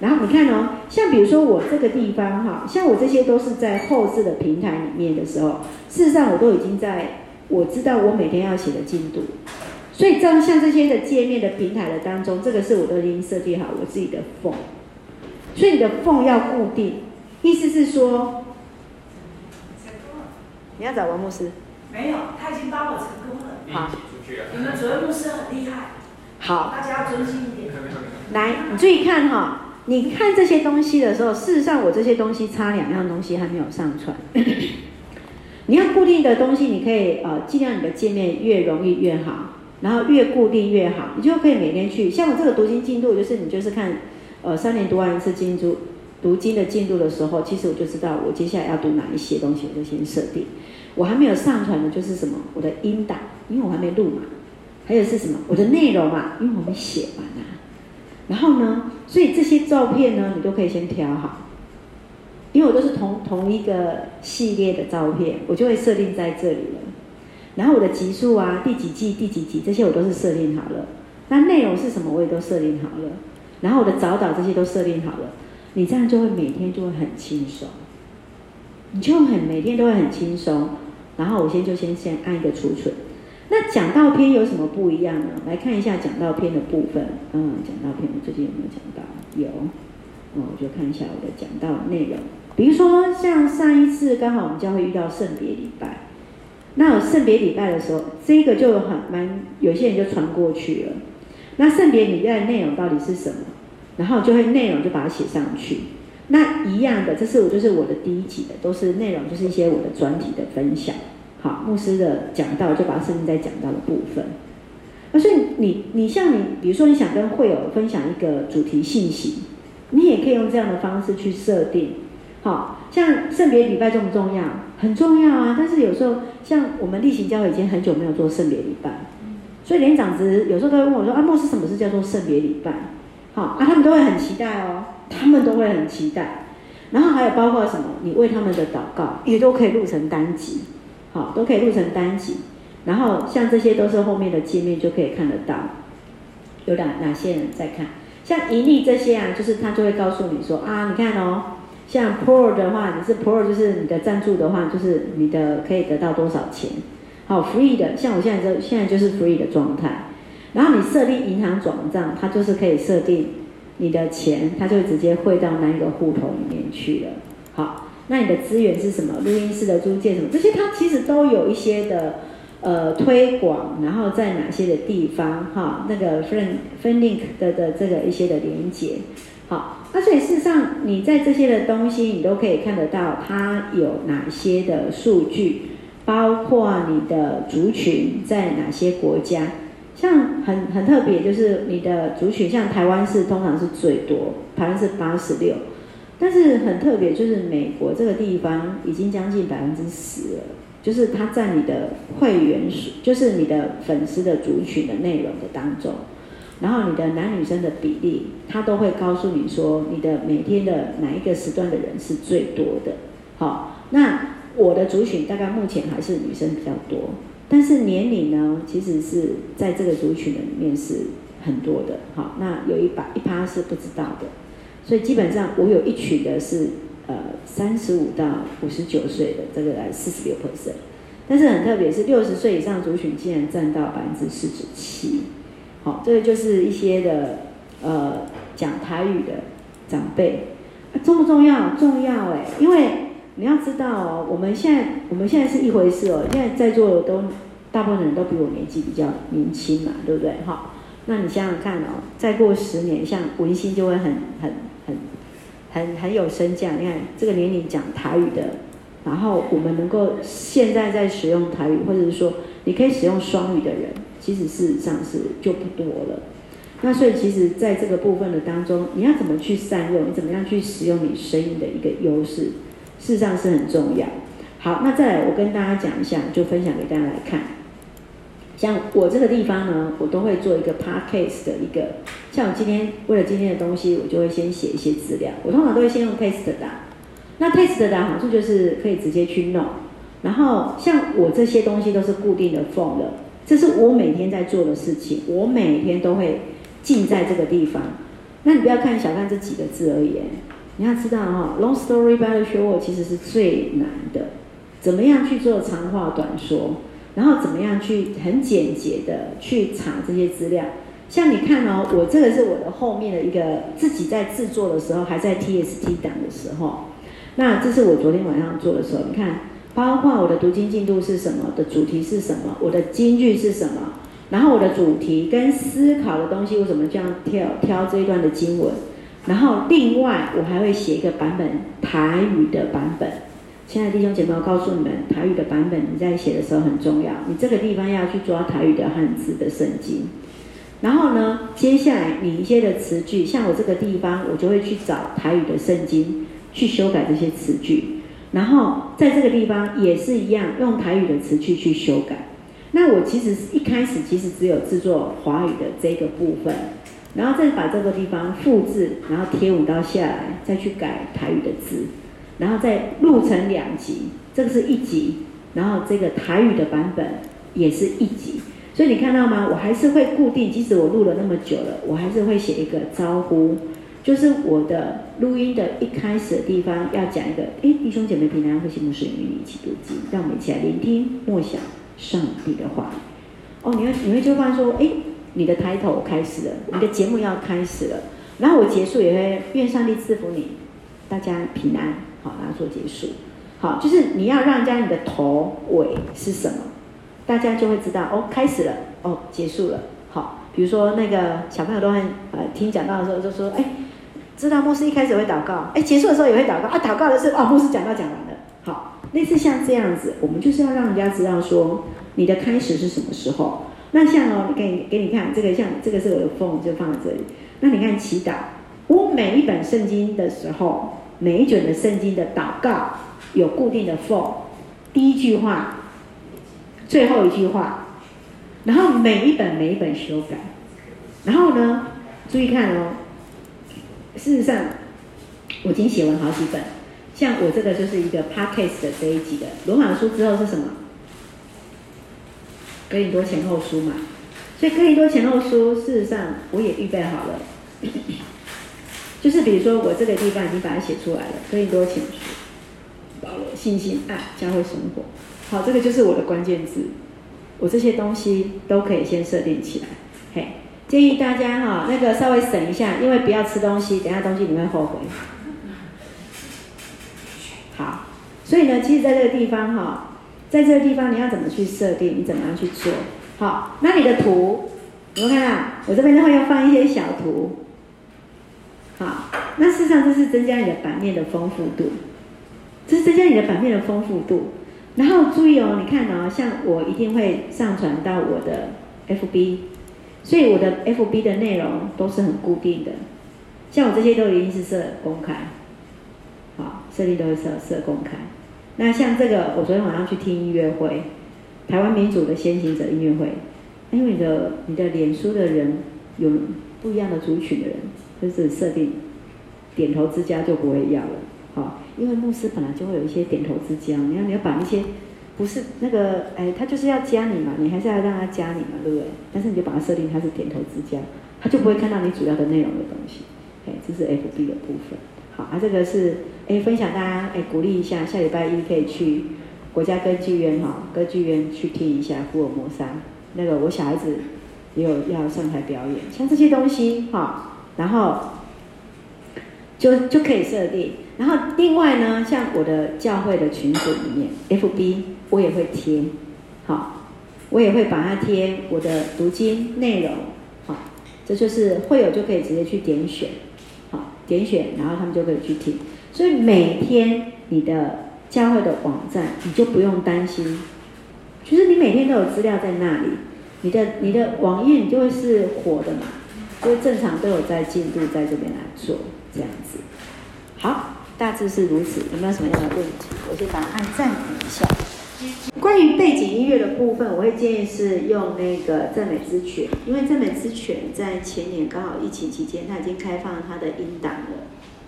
然后你看哦，像比如说我这个地方哈，像我这些都是在后置的平台里面的时候，事实上我都已经在我知道我每天要写的进度，所以这样像这些的界面的平台的当中，这个是我都已经设计好我自己的缝，所以你的缝要固定，意思是说，你要找王牧师？没有，他已经帮我成功了。好，你们主任牧师很厉害。好，大家要专心一点。来，你注意看哈。你看这些东西的时候，事实上我这些东西差两样东西还没有上传。你要固定的东西，你可以呃尽量你的界面越容易越好，然后越固定越好，你就可以每天去。像我这个读经进度，就是你就是看呃三年读完一次经读读经的进度的时候，其实我就知道我接下来要读哪一些东西，我就先设定。我还没有上传的就是什么我的音档，因为我还没录嘛。还有是什么我的内容嘛，因为我没写完啊。然后呢，所以这些照片呢，你都可以先挑好，因为我都是同同一个系列的照片，我就会设定在这里了。然后我的集数啊，第几季、第几集这些我都是设定好了。那内容是什么，我也都设定好了。然后我的早祷这些都设定好了，你这样就会每天就会很轻松，你就很每天都会很轻松。然后我先就先先按一个储存。那讲道篇有什么不一样呢？来看一下讲道篇的部分。嗯，讲道篇我最近有没有讲到？有。哦，我就看一下我的讲道内容。比如说，像上一次刚好我们将会遇到圣别礼拜，那有圣别礼拜的时候，这个就很蛮，有些人就传过去了。那圣别礼拜的内容到底是什么？然后就会内容就把它写上去。那一样的，这是我就是我的第一集的，都是内容，就是一些我的专题的分享。好，牧师的讲道就把它设定在讲道的部分。那所以你你像你，比如说你想跟会友分享一个主题信息，你也可以用这样的方式去设定。好，像圣别礼拜重不重要？很重要啊！但是有时候像我们例行教会已经很久没有做圣别礼拜，所以连长子有时候都会问我说：“啊，牧师什么是叫做圣别礼拜？”好啊，他们都会很期待哦，他们都会很期待。然后还有包括什么？你为他们的祷告也都可以录成单集。好，都可以录成单集，然后像这些都是后面的界面就可以看得到，有哪哪些人在看，像盈利这些啊，就是他就会告诉你说啊，你看哦，像 Pro 的话，你是 Pro 就是你的赞助的话，就是你的可以得到多少钱。好，Free 的，像我现在这现在就是 Free 的状态，然后你设定银行转账，它就是可以设定你的钱，它就直接汇到那一个户头里面去了。好。那你的资源是什么？录音室的租借什么？这些它其实都有一些的呃推广，然后在哪些的地方哈，那个分分 link 的的这个一些的连接，好，那所以事实上你在这些的东西你都可以看得到它有哪些的数据，包括你的族群在哪些国家。像很很特别，就是你的族群，像台湾是通常是最多，台湾是八十六，但是很特别，就是美国这个地方已经将近百分之十了，就是它在你的会员数，就是你的粉丝的族群的内容的当中，然后你的男女生的比例，它都会告诉你说，你的每天的哪一个时段的人是最多的。好，那我的族群大概目前还是女生比较多。但是年龄呢，其实是在这个族群的里面是很多的，好，那有一百一趴是不知道的，所以基本上我有一群的是呃三十五到五十九岁的这个来四十六 percent，但是很特别是六十岁以上族群竟然占到百分之四十七，好，这个就是一些的呃讲台语的长辈，重不重要？重要哎，因为。你要知道哦，我们现在我们现在是一回事哦。现在在座的都大部分人都比我年纪比较年轻嘛，对不对？哈，那你想想看哦，再过十年，像文心就会很很很很很有身价。你看这个年龄讲台语的，然后我们能够现在在使用台语，或者是说你可以使用双语的人，其实事实上是就不多了。那所以其实在这个部分的当中，你要怎么去善用？你怎么样去使用你声音的一个优势？事实上是很重要。好，那再来，我跟大家讲一下，就分享给大家来看。像我这个地方呢，我都会做一个 podcast 的一个。像我今天为了今天的东西，我就会先写一些资料。我通常都会先用 test 的。那 test 的好处就是可以直接去弄。然后像我这些东西都是固定的 form 的，这是我每天在做的事情，我每天都会进在这个地方。那你不要看小看这几个字而已。你要知道哈，long story by the short 其实是最难的。怎么样去做长话短说，然后怎么样去很简洁的去查这些资料。像你看哦，我这个是我的后面的一个自己在制作的时候，还在 TST 档的时候。那这是我昨天晚上做的时候，你看，包括我的读经进度是什么，的主题是什么，我的金句是什么，然后我的主题跟思考的东西，为什么这样挑挑这一段的经文。然后另外我还会写一个版本台语的版本，亲爱的弟兄姐妹，我告诉你们，台语的版本你在写的时候很重要，你这个地方要去抓台语的汉字的圣经。然后呢，接下来你一些的词句，像我这个地方，我就会去找台语的圣经去修改这些词句。然后在这个地方也是一样，用台语的词句去修改。那我其实一开始其实只有制作华语的这个部分。然后再把这个地方复制，然后贴五刀下来，再去改台语的字，然后再录成两集，这个是一集，然后这个台语的版本也是一集。所以你看到吗？我还是会固定，即使我录了那么久了，我还是会写一个招呼，就是我的录音的一开始的地方要讲一个，哎，弟兄姐妹平安，慧馨牧师与你一起读经，让我们一起来聆听默想上帝的话。哦，你会你会就发现说，哎。你的抬头开始了，你的节目要开始了，然后我结束也会愿上帝赐福你，大家平安，好，然后做结束，好，就是你要让人家你的头尾是什么，大家就会知道哦，开始了，哦，结束了，好，比如说那个小朋友都很呃听讲道的时候就说，哎，知道牧师一开始会祷告，哎，结束的时候也会祷告，啊，祷告的是哦，牧师讲到讲完了，好，类似像这样子，我们就是要让人家知道说你的开始是什么时候。那像哦，给你给你看这个像这个是我的 phone 就放在这里。那你看祈祷，我每一本圣经的时候，每一卷的圣经的祷告有固定的 phone，第一句话，最后一句话，然后每一本每一本修改，然后呢，注意看哦，事实上我已经写完好几本，像我这个就是一个 podcast 的这一集的罗马书之后是什么？哥林多前后书嘛，所以哥林多前后书，事实上我也预备好了，就是比如说我这个地方已经把它写出来了，哥林多前书，保罗信心爱教会生活，好，这个就是我的关键字，我这些东西都可以先设定起来，嘿，建议大家哈，那个稍微省一下，因为不要吃东西，等下东西你会后悔。好，所以呢，其实在这个地方哈。在这个地方你要怎么去设定？你怎么样去做？好，那你的图，你们看到？我这边的话要放一些小图。好，那事实上这是增加你的版面的丰富度，这是增加你的版面的丰富度。然后注意哦，你看哦，像我一定会上传到我的 FB，所以我的 FB 的内容都是很固定的。像我这些都一定是设公开，好，设定都是设设公开。那像这个，我昨天晚上去听音乐会，台湾民主的先行者音乐会，因为你的你的脸书的人有不一样的族群的人，就是设定点头之交就不会要了，好。因为牧师本来就会有一些点头之交，你要你要把那些不是那个哎，他就是要加你嘛，你还是要让他加你嘛，对不对？但是你就把它设定他是点头之交，他就不会看到你主要的内容的东西。哎，这是 FB 的部分。好，啊，这个是哎分享大家哎鼓励一下，下礼拜一可以去国家歌剧院哈歌剧院去听一下福尔摩沙。那个我小孩子也有要上台表演，像这些东西哈，然后就就可以设定。然后另外呢，像我的教会的群组里面，FB 我也会贴，好，我也会把它贴我的读经内容，好，这就是会有就可以直接去点选，点选，然后他们就可以去听。所以每天你的教会的网站，你就不用担心，其实你每天都有资料在那里，你的你的网页你就会是活的嘛，因为正常都有在进度在这边来做这样子，好。大致是如此，有没有什么样的问题？我先把它按暂停一下。关于背景音乐的部分，我会建议是用那个赞美之泉，因为赞美之泉在前年刚好疫情期间，它已经开放它的音档了。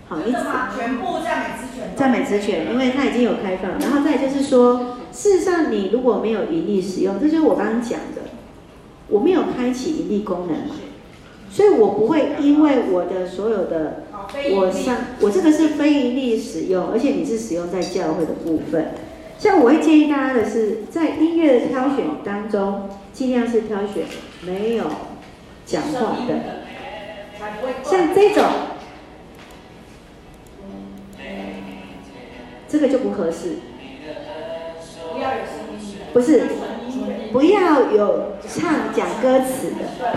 好，一直全部赞美之泉。赞美之泉，因为它已经有开放，然后再就是说，事实上你如果没有盈利使用，这就是我刚刚讲的，我没有开启盈利功能嘛，所以我不会因为我的所有的。我上我这个是非盈利使用，而且你是使用在教会的部分。像我会建议大家的是，在音乐的挑选当中，尽量是挑选没有讲话的，像这种，这个就不合适。不，是，不要有唱讲歌词的。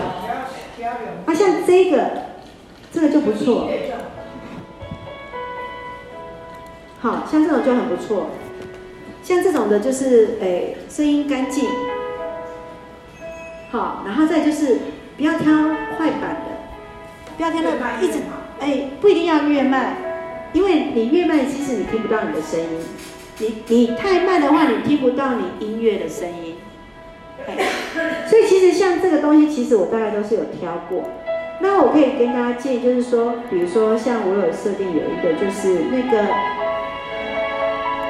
啊，像这个。这个就不错，好像这种就很不错，像这种的就是诶声音干净，好，然后再就是不要挑快板的，不要挑快板，一直哎不一定要越慢，因为你越慢其实你听不到你的声音，你你太慢的话你听不到你音乐的声音，所以其实像这个东西其实我大概都是有挑过。那我可以跟大家建议，就是说，比如说像我有设定有一个，就是那个，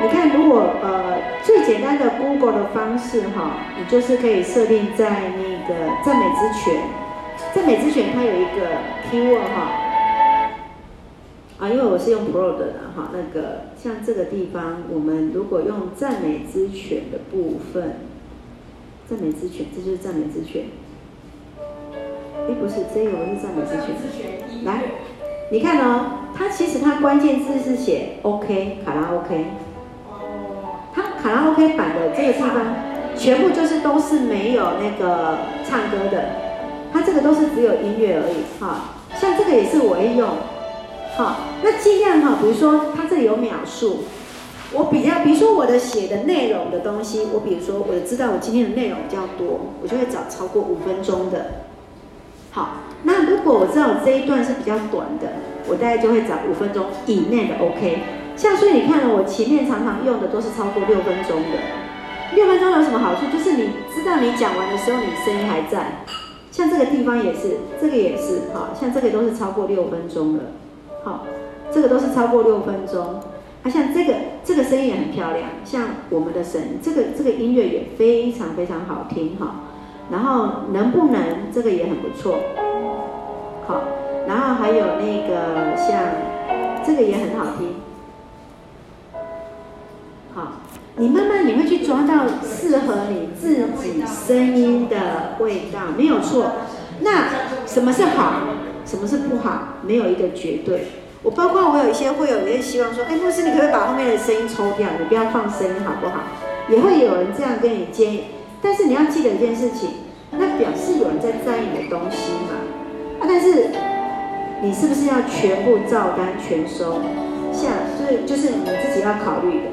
你看，如果呃最简单的 Google 的方式哈，你就是可以设定在那个赞美之泉，赞美之泉它有一个 keyword 哈，啊，因为我是用 Pro 的哈，那个像这个地方，我们如果用赞美之泉的部分，赞美之泉，这就是赞美之泉。哎，不是，这个不是赞美之泉。来，你看哦，它其实它关键字是写 OK 卡拉 OK。哦。它卡拉 OK 版的这个地方，全部就是都是没有那个唱歌的，它这个都是只有音乐而已。哈，像这个也是我会用。好，那尽量哈，比如说它这里有秒数，我比较，比如说我的写的内容的东西，我比如说我知道我今天的内容比较多，我就会找超过五分钟的。好，那如果我知道我这一段是比较短的，我大概就会找五分钟以内的 OK。像所以你看，我前面常常用的都是超过六分钟的。六分钟有什么好处？就是你知道你讲完的时候，你声音还在。像这个地方也是，这个也是，好，像这个都是超过六分钟的。好，这个都是超过六分钟。啊，像这个这个声音也很漂亮，像我们的神，这个这个音乐也非常非常好听哈。然后能不能这个也很不错，好，然后还有那个像这个也很好听，好，你慢慢你会去抓到适合你自己声音的味道，没有错。那什么是好，什么是不好，没有一个绝对。我包括我有一些会有，一些希望说，哎，牧师，你可不可以把后面的声音抽掉？你不要放声音好不好？也会有人这样跟你建议。但是你要记得一件事情，那表示有人在在意你的东西嘛。啊，但是你是不是要全部照单全收？像所以就是你自己要考虑的。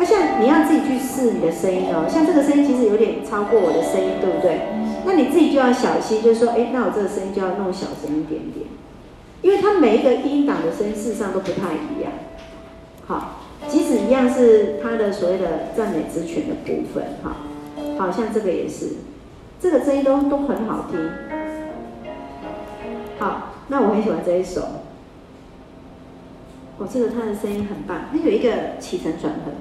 那、像你要自己去试你的声音哦，像这个声音其实有点超过我的声音，对不对？那你自己就要小心，就是说，哎，那我这个声音就要弄小声一点点，因为它每一个音档的声音事实上都不太一样。好，即使一样是它的所谓的赞美之泉的部分，哈，好像这个也是，这个声音都都很好听。好，那我很喜欢这一首，我、哦、这个他的声音很棒，他有一个起承转合，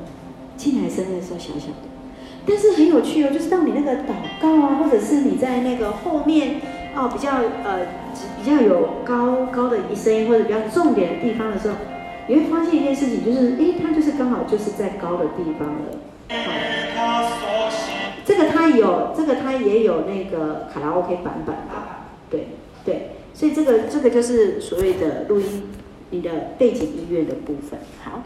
进来声音的时候小小的。但是很有趣哦，就是当你那个祷告啊，或者是你在那个后面哦，比较呃比较有高高的一声音或者比较重点的地方的时候，你会发现一件事情，就是诶，它就是刚好就是在高的地方了。这个它有，这个它也有那个卡拉 OK 版本的，对对，所以这个这个就是所谓的录音，你的背景音乐的部分。好。